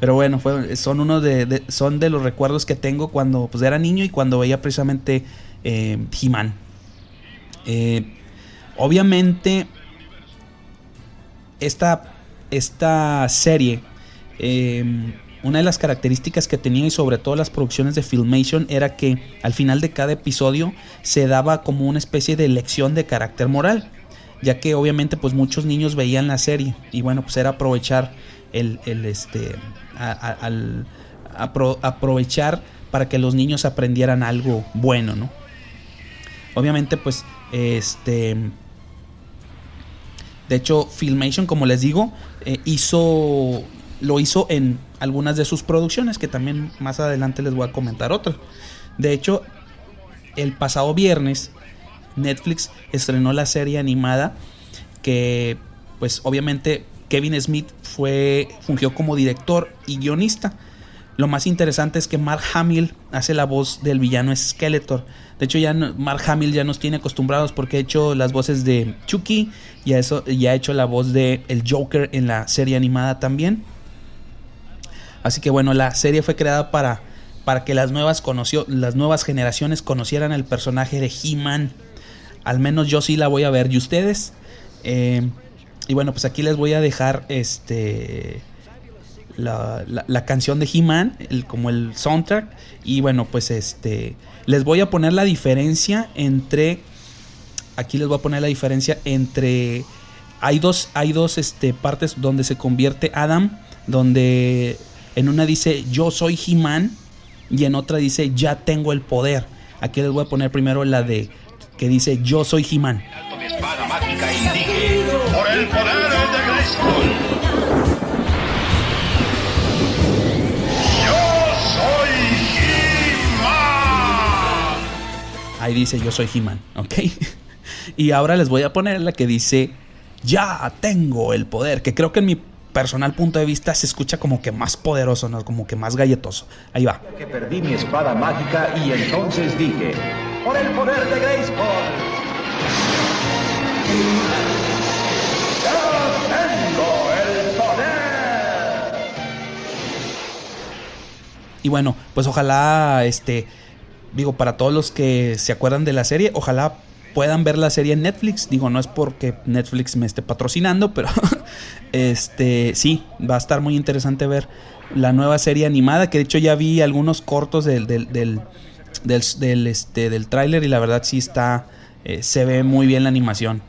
Pero bueno, son uno de, son de los recuerdos que tengo cuando pues, era niño y cuando veía precisamente eh, He-Man. Eh, obviamente, esta, esta serie, em, una de las características que tenía y sobre todo las producciones de Filmation era que al final de cada episodio se daba como una especie de lección de carácter moral, ya que obviamente pues muchos niños veían la serie y bueno pues era aprovechar el, este al aprovechar para que los niños aprendieran algo bueno, ¿no? Obviamente pues este. De hecho, Filmation, como les digo, eh, hizo. Lo hizo en algunas de sus producciones, que también más adelante les voy a comentar otras. De hecho, el pasado viernes, Netflix estrenó la serie animada que, pues obviamente, Kevin Smith fue, fungió como director y guionista. Lo más interesante es que Mark Hamill hace la voz del villano Skeletor. De hecho, ya Mark Hamill ya nos tiene acostumbrados porque ha hecho las voces de Chucky y ha hecho la voz de el Joker en la serie animada también. Así que bueno, la serie fue creada para, para que las nuevas, conoció, las nuevas generaciones conocieran el personaje de He-Man. Al menos yo sí la voy a ver. ¿Y ustedes? Eh, y bueno, pues aquí les voy a dejar este la, canción de He-Man, como el soundtrack. Y bueno, pues este, les voy a poner la diferencia entre, aquí les voy a poner la diferencia entre, hay dos, hay dos este, partes donde se convierte Adam, donde en una dice yo soy He-Man y en otra dice ya tengo el poder. Aquí les voy a poner primero la de que dice yo soy He-Man. Por el poder de Ahí dice yo soy He-Man, ¿ok? y ahora les voy a poner la que dice ya tengo el poder, que creo que en mi personal punto de vista se escucha como que más poderoso, ¿no? como que más galletoso. Ahí va. Que perdí mi espada mágica y entonces dije, por el poder de Grayskull. ¡Ya tengo el poder! Y bueno, pues ojalá este digo, para todos los que se acuerdan de la serie, ojalá puedan ver la serie en Netflix. Digo, no es porque Netflix me esté patrocinando, pero este sí, va a estar muy interesante ver la nueva serie animada, que de hecho ya vi algunos cortos del, del, del, este, del tráiler y la verdad sí está, eh, se ve muy bien la animación.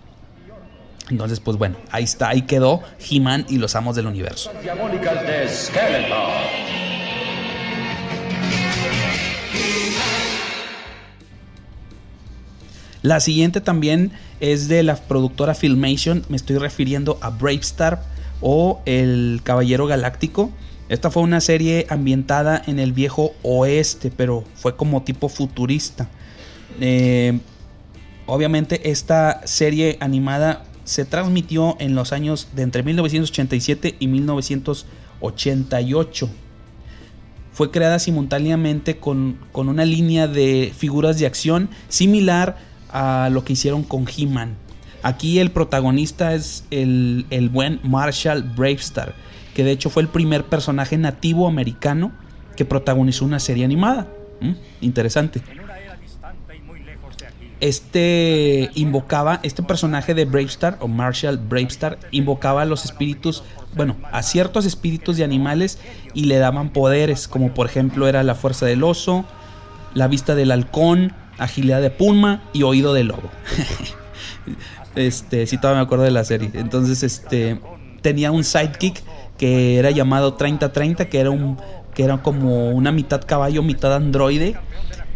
Entonces, pues bueno, ahí está, ahí quedó He-Man y los amos del universo. La siguiente también es de la productora Filmation. Me estoy refiriendo a Bravestar o El Caballero Galáctico. Esta fue una serie ambientada en el viejo oeste, pero fue como tipo futurista. Eh, obviamente esta serie animada se transmitió en los años de entre 1987 y 1988. Fue creada simultáneamente con, con una línea de figuras de acción similar a lo que hicieron con He-Man. Aquí el protagonista es el, buen Marshall Bravestar, que de hecho fue el primer personaje nativo americano que protagonizó una serie animada. ¿Mm? Interesante. Este invocaba, este personaje de Bravestar o Marshall Bravestar invocaba a los espíritus, bueno, a ciertos espíritus de animales y le daban poderes, como por ejemplo era la fuerza del oso, la vista del halcón, agilidad de puma y oído de lobo. este, si todavía me acuerdo de la serie. Entonces, este, tenía un sidekick que era llamado 3030, que era un que era como una mitad caballo, mitad androide,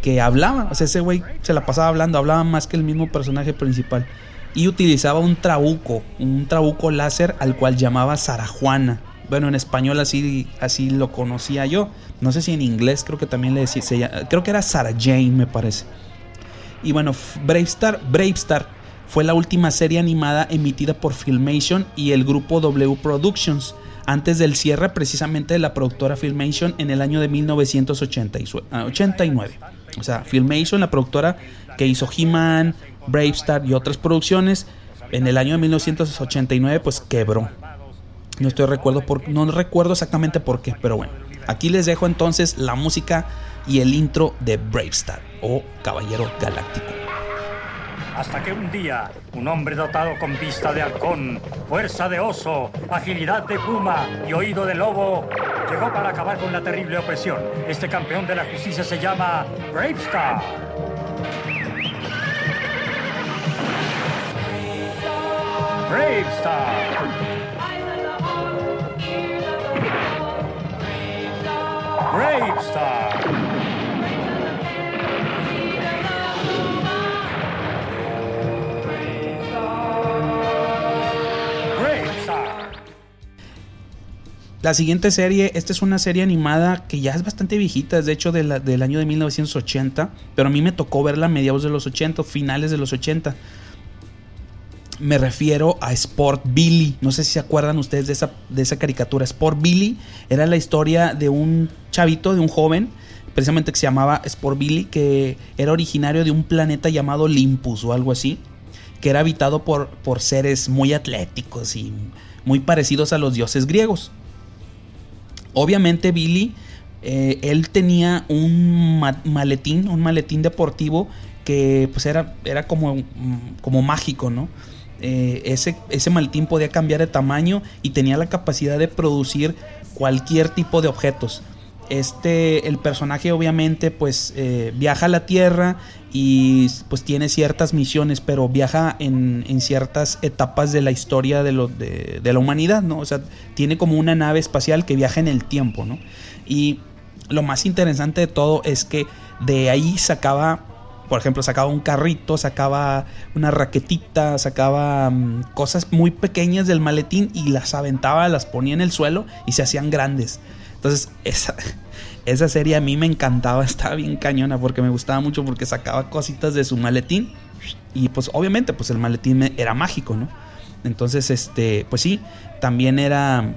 que hablaba. O sea, ese güey se la pasaba hablando, hablaba más que el mismo personaje principal. Y utilizaba un trabuco, un trabuco láser al cual llamaba Sarajuana. Bueno, en español así, así lo conocía yo. No sé si en inglés creo que también le decía, creo que era Sarah Jane, me parece. Y bueno, Bravestar, Bravestar fue la última serie animada emitida por Filmation y el grupo W Productions, antes del cierre precisamente de la productora Filmation en el año de 1989. O sea, Filmation, la productora que hizo He-Man, Bravestar y otras producciones, en el año de 1989 pues quebró. No estoy recuerdo por, no recuerdo exactamente por qué, pero bueno. Aquí les dejo entonces la música y el intro de Bravestar o Caballero Galáctico. Hasta que un día, un hombre dotado con vista de halcón, fuerza de oso, agilidad de puma y oído de lobo, llegó para acabar con la terrible opresión. Este campeón de la justicia se llama Bravestar. Bravestar. Bravestar. La siguiente serie, esta es una serie animada que ya es bastante viejita, es de hecho del año de 1980, pero a mí me tocó verla a mediados de los 80, finales de los 80. Me refiero a Sport Billy. No sé si se acuerdan ustedes de esa, de esa caricatura. Sport Billy era la historia de un chavito, de un joven, precisamente que se llamaba Sport Billy, que era originario de un planeta llamado Olympus o algo así, que era habitado por, por seres muy atléticos y muy parecidos a los dioses griegos. Obviamente Billy, eh, él tenía un maletín, un maletín deportivo que pues era, era como, como mágico, ¿no? eh, ese, ese maletín podía cambiar de tamaño y tenía la capacidad de producir cualquier tipo de objetos. Este, el personaje obviamente pues eh, viaja a la Tierra y pues tiene ciertas misiones, pero viaja en, ciertas etapas de la historia de, la humanidad, ¿no? O sea, tiene como una nave espacial que viaja en el tiempo, ¿no? Y lo más interesante de todo es que de ahí sacaba por ejemplo, sacaba un carrito, sacaba una raquetita, sacaba um, cosas muy pequeñas del maletín y las aventaba, las ponía en el suelo y se hacían grandes. Entonces, esa, esa serie a mí me encantaba, estaba bien cañona porque me gustaba mucho porque sacaba cositas de su maletín y pues obviamente pues el maletín era mágico, ¿no? Entonces, este, pues sí, también era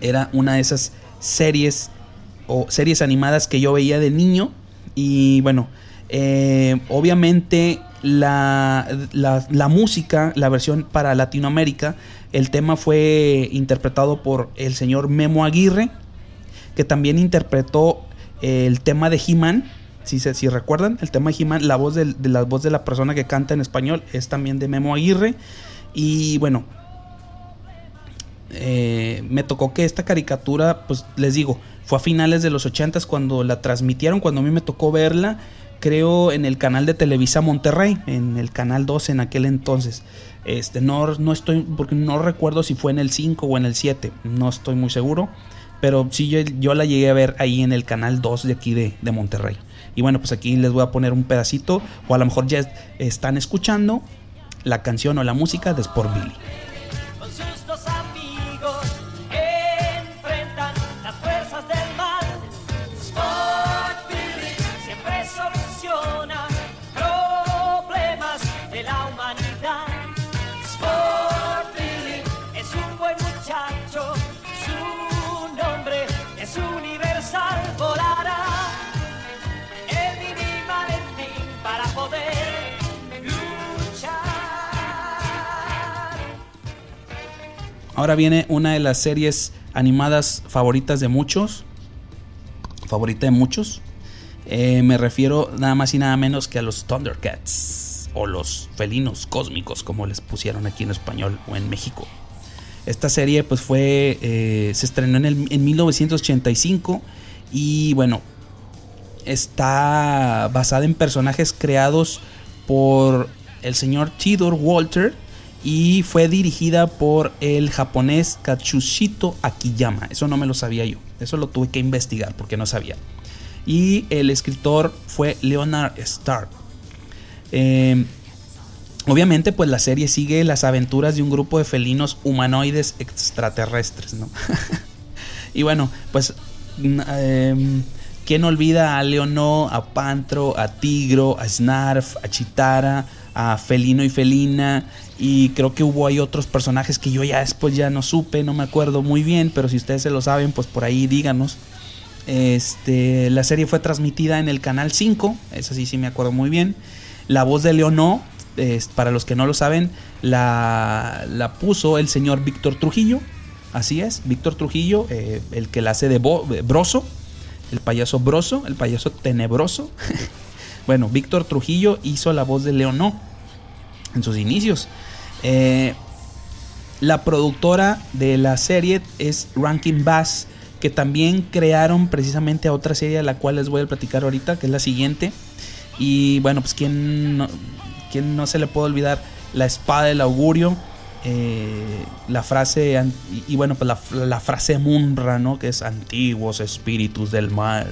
era una de esas series o series animadas que yo veía de niño y bueno, eh, obviamente la, la, música, la versión para Latinoamérica, el tema fue interpretado por el señor Memo Aguirre, que también interpretó el tema de He-Man. Si, si, recuerdan, el tema de He-Man, la, voz de, la voz de la persona que canta en español es también de Memo Aguirre. Y bueno, eh, me tocó que esta caricatura, pues les digo, fue a finales de los 80 cuando la transmitieron, cuando a mí me tocó verla creo en el canal de Televisa Monterrey, en el canal 2 en aquel entonces. Este, no, no estoy, porque no recuerdo si fue en el 5 o en el 7, no estoy muy seguro, pero sí yo, yo la llegué a ver ahí en el canal 2 de aquí de, de, Monterrey. Y bueno, pues aquí les voy a poner un pedacito, o a lo mejor ya están escuchando la canción o la música de Sport Billy. Ahora viene una de las series animadas favoritas de muchos. Favorita de muchos. Eh, me refiero nada más y nada menos que a los Thundercats. O los felinos cósmicos, como les pusieron aquí en español o en México. Esta serie pues fue... Eh, se estrenó en, el, en 1985. Y bueno, está basada en personajes creados por el señor Theodore Walter y fue dirigida por el japonés Katsushito Akiyama. Eso no me lo sabía yo, eso lo tuve que investigar porque no sabía. Y el escritor fue Leonard Starr. Eh, obviamente, pues la serie sigue las aventuras de un grupo de felinos humanoides extraterrestres, ¿no? y bueno, pues. Eh, ¿Quién olvida a Leonó, a Pantro, a Tigro, a Snarf, a Chitara, a Felino y Felina? Y creo que hubo ahí otros personajes que yo ya después ya no supe, no me acuerdo muy bien, pero si ustedes se lo saben, pues por ahí díganos. Este, la serie fue transmitida en el canal 5, eso sí, sí me acuerdo muy bien. La voz de Leonó, es, para los que no lo saben, la, la puso el señor Víctor Trujillo. Así es, Víctor Trujillo, eh, el que la hace de Broso, el payaso Broso, el payaso tenebroso. bueno, Víctor Trujillo hizo la voz de Leonó en sus inicios. Eh, la productora de la serie es Rankin Bass, que también crearon precisamente a otra serie a la cual les voy a platicar ahorita, que es la siguiente. Y bueno, pues quién no, quién no se le puede olvidar la espada del augurio. Eh, la frase y, bueno pues la, la, frase Munra no que es antiguos espíritus del mal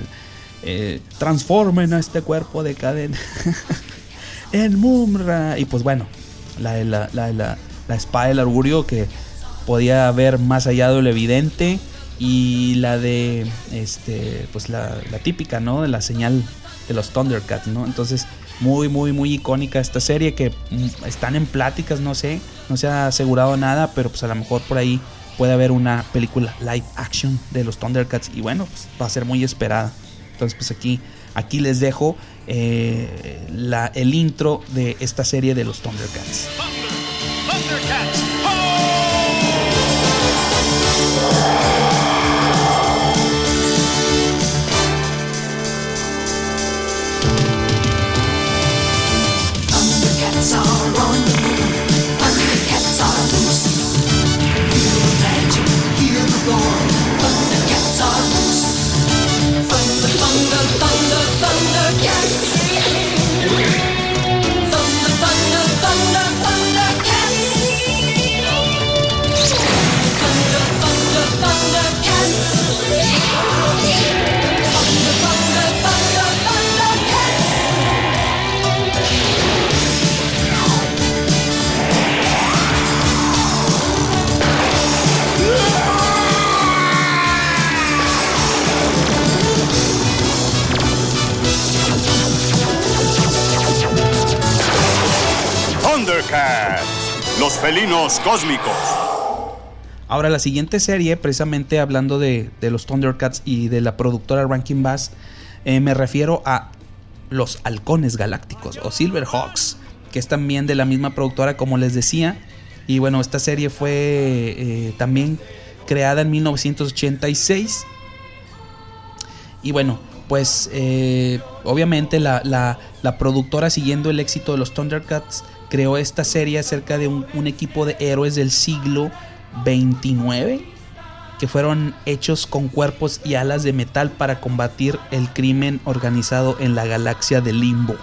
eh, transformen a este cuerpo decadente en Mumra. Y pues bueno la, la, la, la, espada del augurio que podía ver más allá de lo evidente y la de este pues la, la, típica no de la señal de los Thundercats no entonces muy muy muy icónica esta serie que mm, están en pláticas no sé no se ha asegurado nada pero pues a lo mejor por ahí puede haber una película live action de los Thundercats y bueno pues va a ser muy esperada entonces pues aquí aquí les dejo eh, la, el intro de esta serie de los Thundercats. Los felinos cósmicos. Ahora, la siguiente serie, precisamente hablando de, de los Thundercats y de la productora Rankin Bass, eh, me refiero a los halcones galácticos o Silverhawks, que es también de la misma productora, como les decía. Y bueno, esta serie fue eh, también creada en 1986. Y bueno, pues eh, obviamente la, la, productora siguiendo el éxito de los Thundercats creó esta serie acerca de un, equipo de héroes del siglo 29 que fueron hechos con cuerpos y alas de metal para combatir el crimen organizado en la galaxia de Limbo.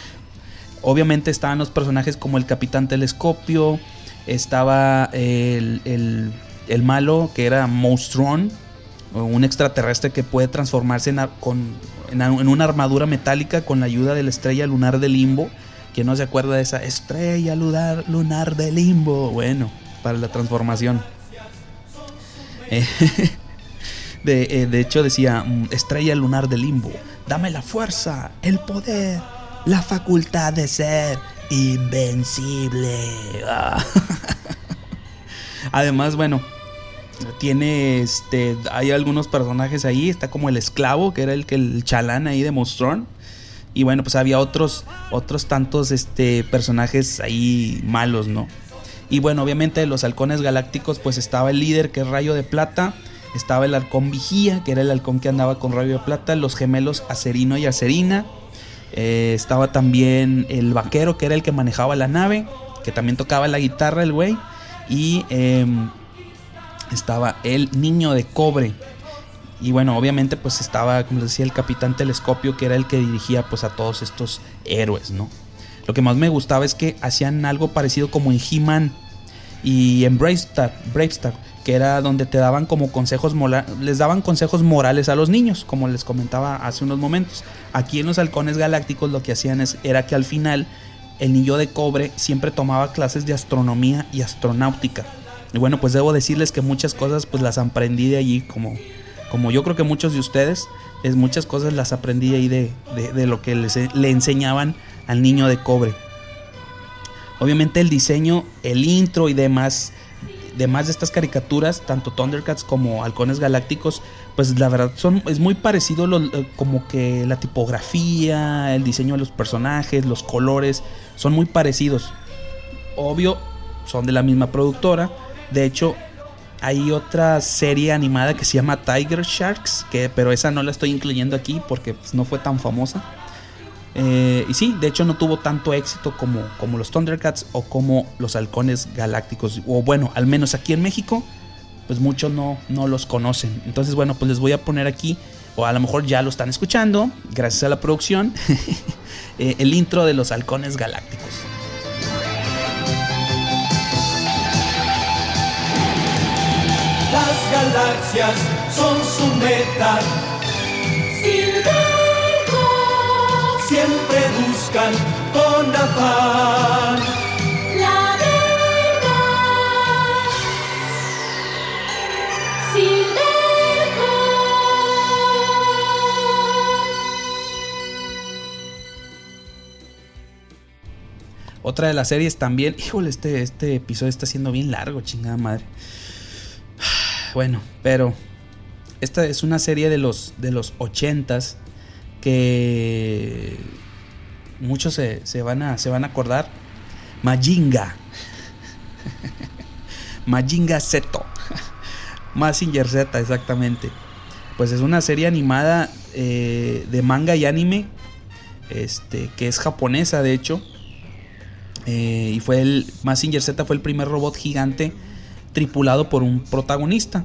Obviamente estaban los personajes como el Capitán Telescopio, estaba el, el, malo que era Monstron, un extraterrestre que puede transformarse en, con, en, una armadura metálica con la ayuda de la estrella lunar de Limbo. ¿Quién no se acuerda de esa estrella lunar, lunar de Limbo? Bueno, para la transformación. Eh, de, eh, de, hecho decía, mm, estrella lunar de limbo, dame la fuerza, el poder, la facultad de ser invencible. Además, bueno, tiene este, hay algunos personajes ahí, está como el esclavo, que era el el chalán ahí de Monstrón. Y bueno, pues había otros, otros tantos este, personajes ahí malos, ¿no? Y bueno, obviamente de los halcones galácticos, pues estaba el líder que es Rayo de Plata, estaba el halcón Vigía, que era el halcón que andaba con Rayo de Plata, los gemelos Acerino y Acerina, eh, estaba también el vaquero, que era el que manejaba la nave, que también tocaba la guitarra el güey, y eh, estaba el niño de cobre. Y bueno, obviamente pues estaba, como les decía, el capitán telescopio, que era el que dirigía pues a todos estos héroes, ¿no? Lo que más me gustaba es que hacían algo parecido como en He-Man y en Bravestar, Bravestar, que era donde te daban como consejos les daban consejos morales a los niños, como les comentaba hace unos momentos. Aquí en los halcones galácticos lo que hacían es, era que al final el niño de cobre siempre tomaba clases de astronomía y astronáutica. Y bueno, pues debo decirles que muchas cosas pues las aprendí de allí, como, como yo creo que muchos de ustedes, es muchas cosas las aprendí ahí de, de, lo que les, le enseñaban al niño de cobre. Obviamente el diseño, el intro y demás, demás de estas caricaturas, tanto Thundercats como Halcones Galácticos, pues la verdad son es muy parecido como que la tipografía, el diseño de los personajes, los colores, son muy parecidos. Obvio, son de la misma productora. De hecho, hay otra serie animada que se llama Tiger Sharks, que pero esa no la estoy incluyendo aquí porque pues, no fue tan famosa. Eh, y sí, de hecho no tuvo tanto éxito como, como los Thundercats o como los halcones galácticos. O bueno, al menos aquí en México, pues muchos no, no los conocen. Entonces, bueno, pues les voy a poner aquí, o a lo mejor ya lo están escuchando, gracias a la producción, eh, el intro de los halcones galácticos. Galaxias son su meta. siempre buscan con afán la verdad. Sin Otra de las series también. Híjole, este, este episodio está siendo bien largo, chingada madre. Bueno, pero esta es una serie de los, de los 80s que muchos se, se, van, a, se van a acordar. Majinga. Majinga Zeto. Massinger Z, exactamente. Pues es una serie animada eh, de manga y anime. Este, que es japonesa, de hecho. Eh, y fue el. Massinger Z fue el primer robot gigante tripulado por un protagonista.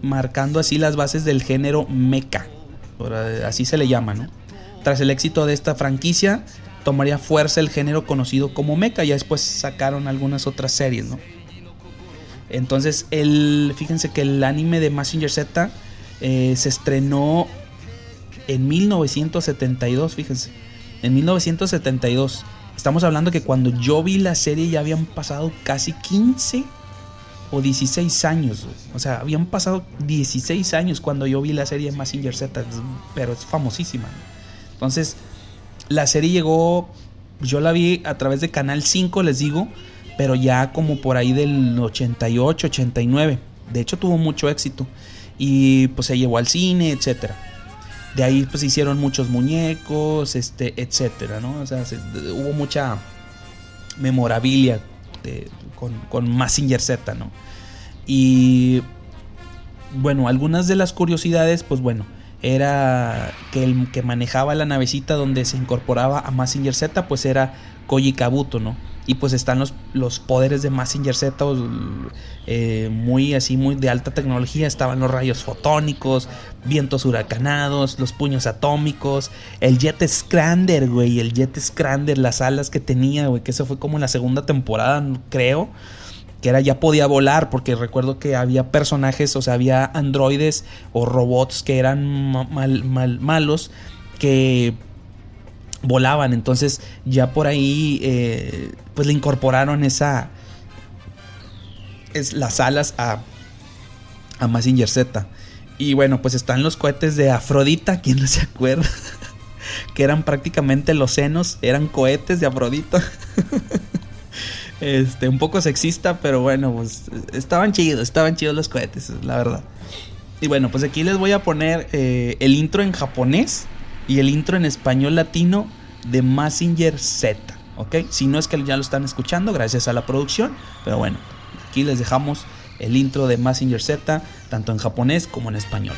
Marcando así las bases del género mecha así se le llama, ¿no? Tras el éxito de esta franquicia, tomaría fuerza el género conocido como mecha, ya después sacaron algunas otras series, ¿no? Entonces, el, fíjense que el anime de Massinger Z eh, se estrenó en 1972, fíjense, en 1972. Estamos hablando que cuando yo vi la serie ya habían pasado casi 15 o 16 años. O sea, habían pasado 16 años cuando yo vi la serie Massinger Z, pero es famosísima. Entonces, la serie llegó yo la vi a través de Canal 5, les digo, pero ya como por ahí del 88, 89. De hecho tuvo mucho éxito y pues se llevó al cine, etcétera. De ahí pues hicieron muchos muñecos, este, etcétera, ¿no? O sea, hubo mucha memorabilia con, Massinger Z, ¿no? Y bueno, algunas de las curiosidades, pues bueno, era que el que manejaba la navecita donde se incorporaba a Massinger Z, pues era Koji Kabuto, ¿no? Y pues están los, los poderes de Massinger Z eh, muy así, muy de alta tecnología. Estaban los rayos fotónicos, vientos huracanados, los puños atómicos, el Jet Scrander, güey, el Jet Scrander, las alas que tenía, güey, que eso fue como en la segunda temporada, creo que era ya podía volar, porque recuerdo que había personajes, o sea, había androides o robots que eran mal, mal, malos, que volaban, entonces ya por ahí eh, pues le incorporaron esa, es, las alas a, a Massinger Z. Y bueno, pues están los cohetes de Afrodita, ¿quién no se acuerda? que eran prácticamente los senos, eran cohetes de Afrodita. Este, un poco sexista, pero bueno, pues estaban chidos, estaban chidos los cohetes, la verdad. Y bueno, pues aquí les voy a poner eh, el intro en japonés y el intro en español latino de Massinger Z, ¿ok? Si no es que ya lo están escuchando, gracias a la producción, pero bueno, aquí les dejamos el intro de Massinger Z, tanto en japonés como en español.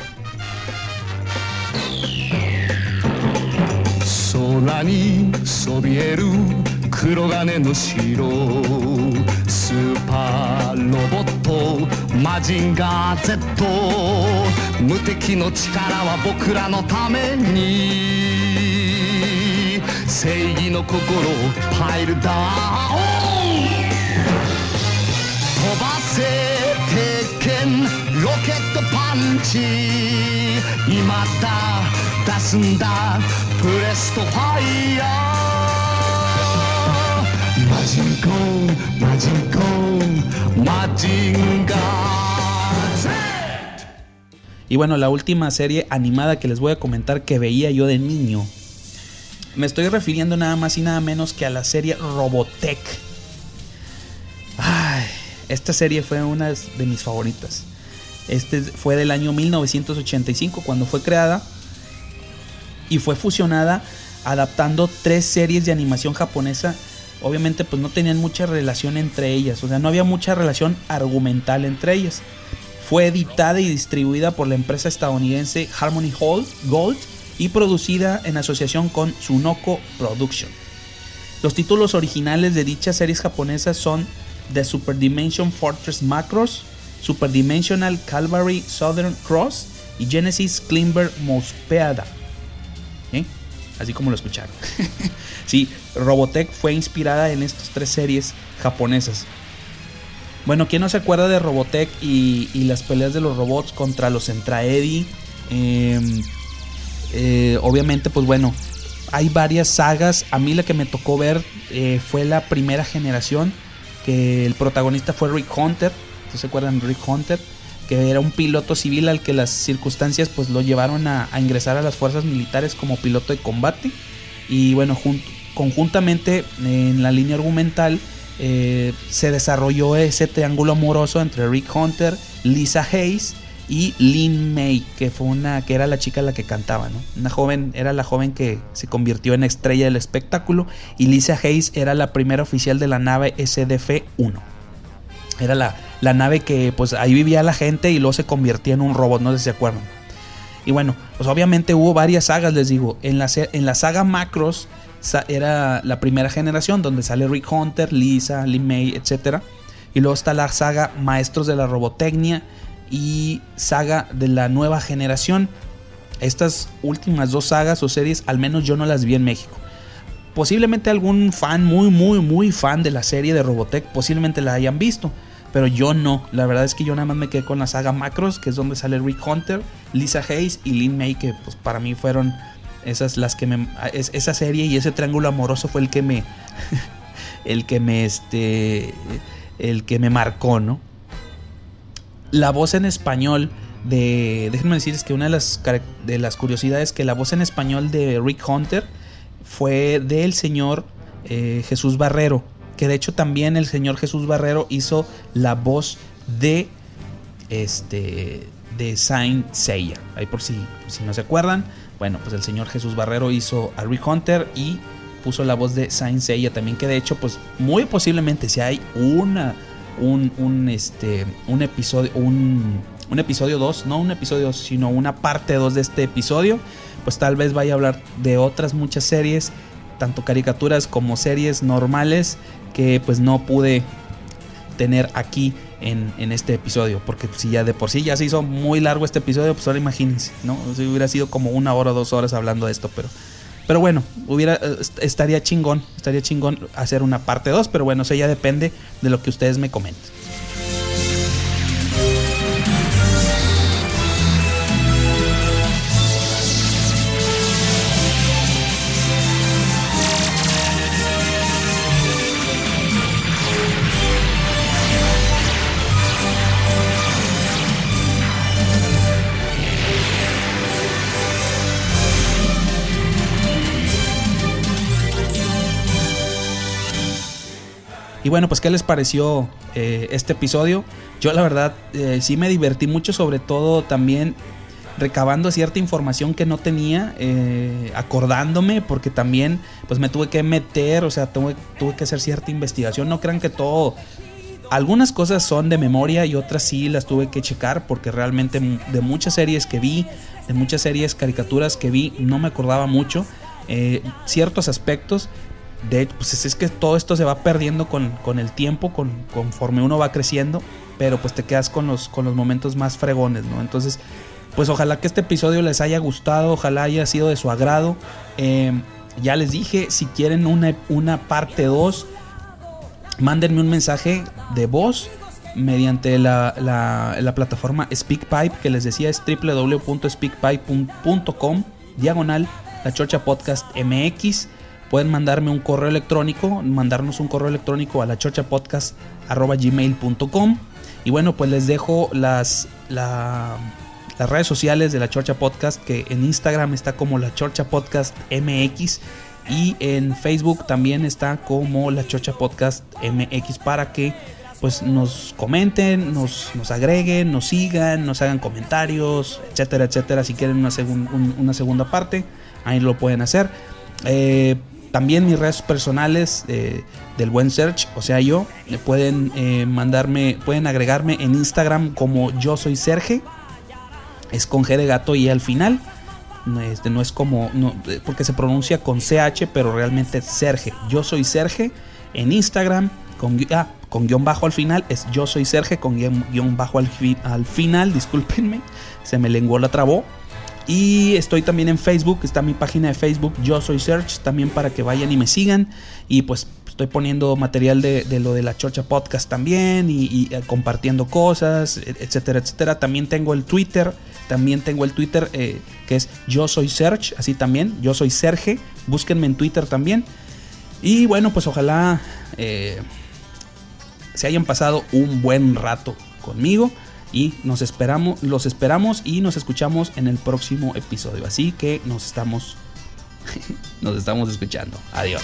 黒金の城ス スーパーロボットマジンガー Z 無敵の力は僕らのために正義の心パイルダウン飛ばせ鉄拳ロケットパンチ。今だ出すんだ。プレストファイヤー。Y bueno, la última serie animada que les voy a comentar que veía yo de niño. Me estoy refiriendo nada más y nada menos que a la serie Robotech. Ay, esta serie fue una de mis favoritas. Este fue del año 1985 cuando fue creada y fue fusionada adaptando tres series de animación japonesa obviamente pues no tenían mucha relación entre ellas, o sea, no había mucha relación argumental entre ellas. Fue editada y distribuida por la empresa estadounidense Harmony Gold y producida en asociación con Sunoko Production. Los títulos originales de dichas series japonesas son The Super Dimension Fortress Macross, Super Dimensional Calvary Southern Cross y Genesis Klimber Mospeada. Así como lo escucharon. Sí, Robotech fue inspirada en estas tres series japonesas. Bueno, ¿quién no se acuerda de Robotech y, las peleas de los robots contra los Entraedi? Em, eh, obviamente, pues bueno, hay varias sagas. A mí la que me tocó ver eh, fue la primera generación, que el protagonista fue Rick Hunter. se acuerdan Rick Hunter? Que era un piloto civil al que las circunstancias pues lo llevaron a, ingresar a las fuerzas militares como piloto de combate. Y bueno, conjuntamente en la línea argumental eh, se desarrolló ese triángulo amoroso entre Rick Hunter, Lisa Hayes y Lynn May, que fue una que era la chica la que cantaba, ¿no? Una joven, era la joven que se convirtió en estrella del espectáculo y Lisa Hayes era la primera oficial de la nave SDF-1. Era la, la nave que pues ahí vivía la gente y luego se convertía en un robot, no sé si se acuerdan. Y bueno, pues obviamente hubo varias sagas, les digo. En la, en la saga Macros era la primera generación donde sale Rick Hunter, Lisa, Lee May, etc. Y luego está la saga Maestros de la Robotecnia y saga de la nueva generación. Estas últimas dos sagas o series, al menos yo no las vi en México. Posiblemente algún fan muy, muy, muy fan de la serie de Robotech, posiblemente la hayan visto. Pero yo no. La verdad es que yo nada más me quedé con la saga Macros, que es donde sale Rick Hunter, Lisa Hayes y Lynn May, que pues para mí fueron esas las que me esa serie y ese triángulo amoroso fue el que me el que me este el que me marcó, ¿no? La voz en español de déjenme decirles que una de las de las curiosidades que la voz en español de Rick Hunter fue del señor eh, Jesús Barrero, que de hecho también el señor Jesús Barrero hizo la voz de este de Saint Seiya. Ahí por si, si no se acuerdan, bueno, pues el señor Jesús Barrero hizo a Rick Hunter y puso la voz de Saint Seiya también, que de hecho, pues muy posiblemente si hay una un, un este un episodio un, un episodio 2, no un episodio, sino una parte 2 de este episodio, pues tal vez vaya a hablar de otras muchas series, tanto caricaturas como series normales que pues no pude tener aquí en, en, este episodio. Porque si ya de por sí ya se hizo muy largo este episodio, pues ahora imagínense, ¿no? Si hubiera sido como una hora o dos horas hablando de esto, pero. Pero bueno, hubiera, eh, estaría chingón, estaría chingón hacer una parte 2, pero bueno, eso ya depende de lo que ustedes me comenten. Y bueno, pues ¿qué les pareció eh, este episodio? Yo la verdad eh, sí me divertí mucho, sobre todo también recabando cierta información que no tenía, eh, acordándome, porque también pues me tuve que meter, o sea, tuve, tuve que hacer cierta investigación. No crean que todo, algunas cosas son de memoria y otras sí las tuve que checar, porque realmente de muchas series que vi, de muchas series caricaturas que vi, no me acordaba mucho. ciertos aspectos, de hecho, pues es que todo esto se va perdiendo con, con el tiempo, con, conforme uno va creciendo, pero pues te quedas con los, con los momentos más fregones, ¿no? Entonces, pues ojalá que este episodio les haya gustado, ojalá haya sido de su agrado. Eh, ya les dije, si quieren una, una parte 2, mándenme un mensaje de voz mediante la, la, la plataforma SpeakPipe, que les decía es www.speakpipe.com, diagonal, la Chocha Podcast MX pueden mandarme un correo electrónico, mandarnos un correo electrónico a la y bueno, pues les dejo las, las redes sociales de la Chorcha Podcast, que en Instagram está como la Chorcha Podcast MX y en Facebook también está como la Chorcha Podcast MX para que pues nos comenten, nos, nos agreguen, nos sigan, nos hagan comentarios, etcétera, etcétera. Si quieren una, una segunda parte, ahí lo pueden hacer. Eh, también mis redes personales eh, del buen search, o sea yo, pueden eh, mandarme, pueden agregarme en Instagram como yo soy Serge, es con G de gato y al final, este, no es como, porque se pronuncia con CH, pero realmente es Serge, yo soy Serge en Instagram con, ah, con guion bajo al final, es yo soy Serge con guion, bajo al, al final, discúlpenme, se me lenguó la trabó. Y estoy también en Facebook, está mi página de Facebook, Yo Soy Search, también para que vayan y me sigan. Y pues estoy poniendo material de, lo de la Chocha Podcast también y, eh, compartiendo cosas, etcétera, etcétera. También tengo el Twitter, también tengo el Twitter eh, que es Yo Soy Search, así también, Yo Soy Serge, búsquenme en Twitter también. Y bueno, pues ojalá eh, se hayan pasado un buen rato conmigo y nos esperamos, los esperamos y nos escuchamos en el próximo episodio. Así que nos estamos nos estamos escuchando. Adiós.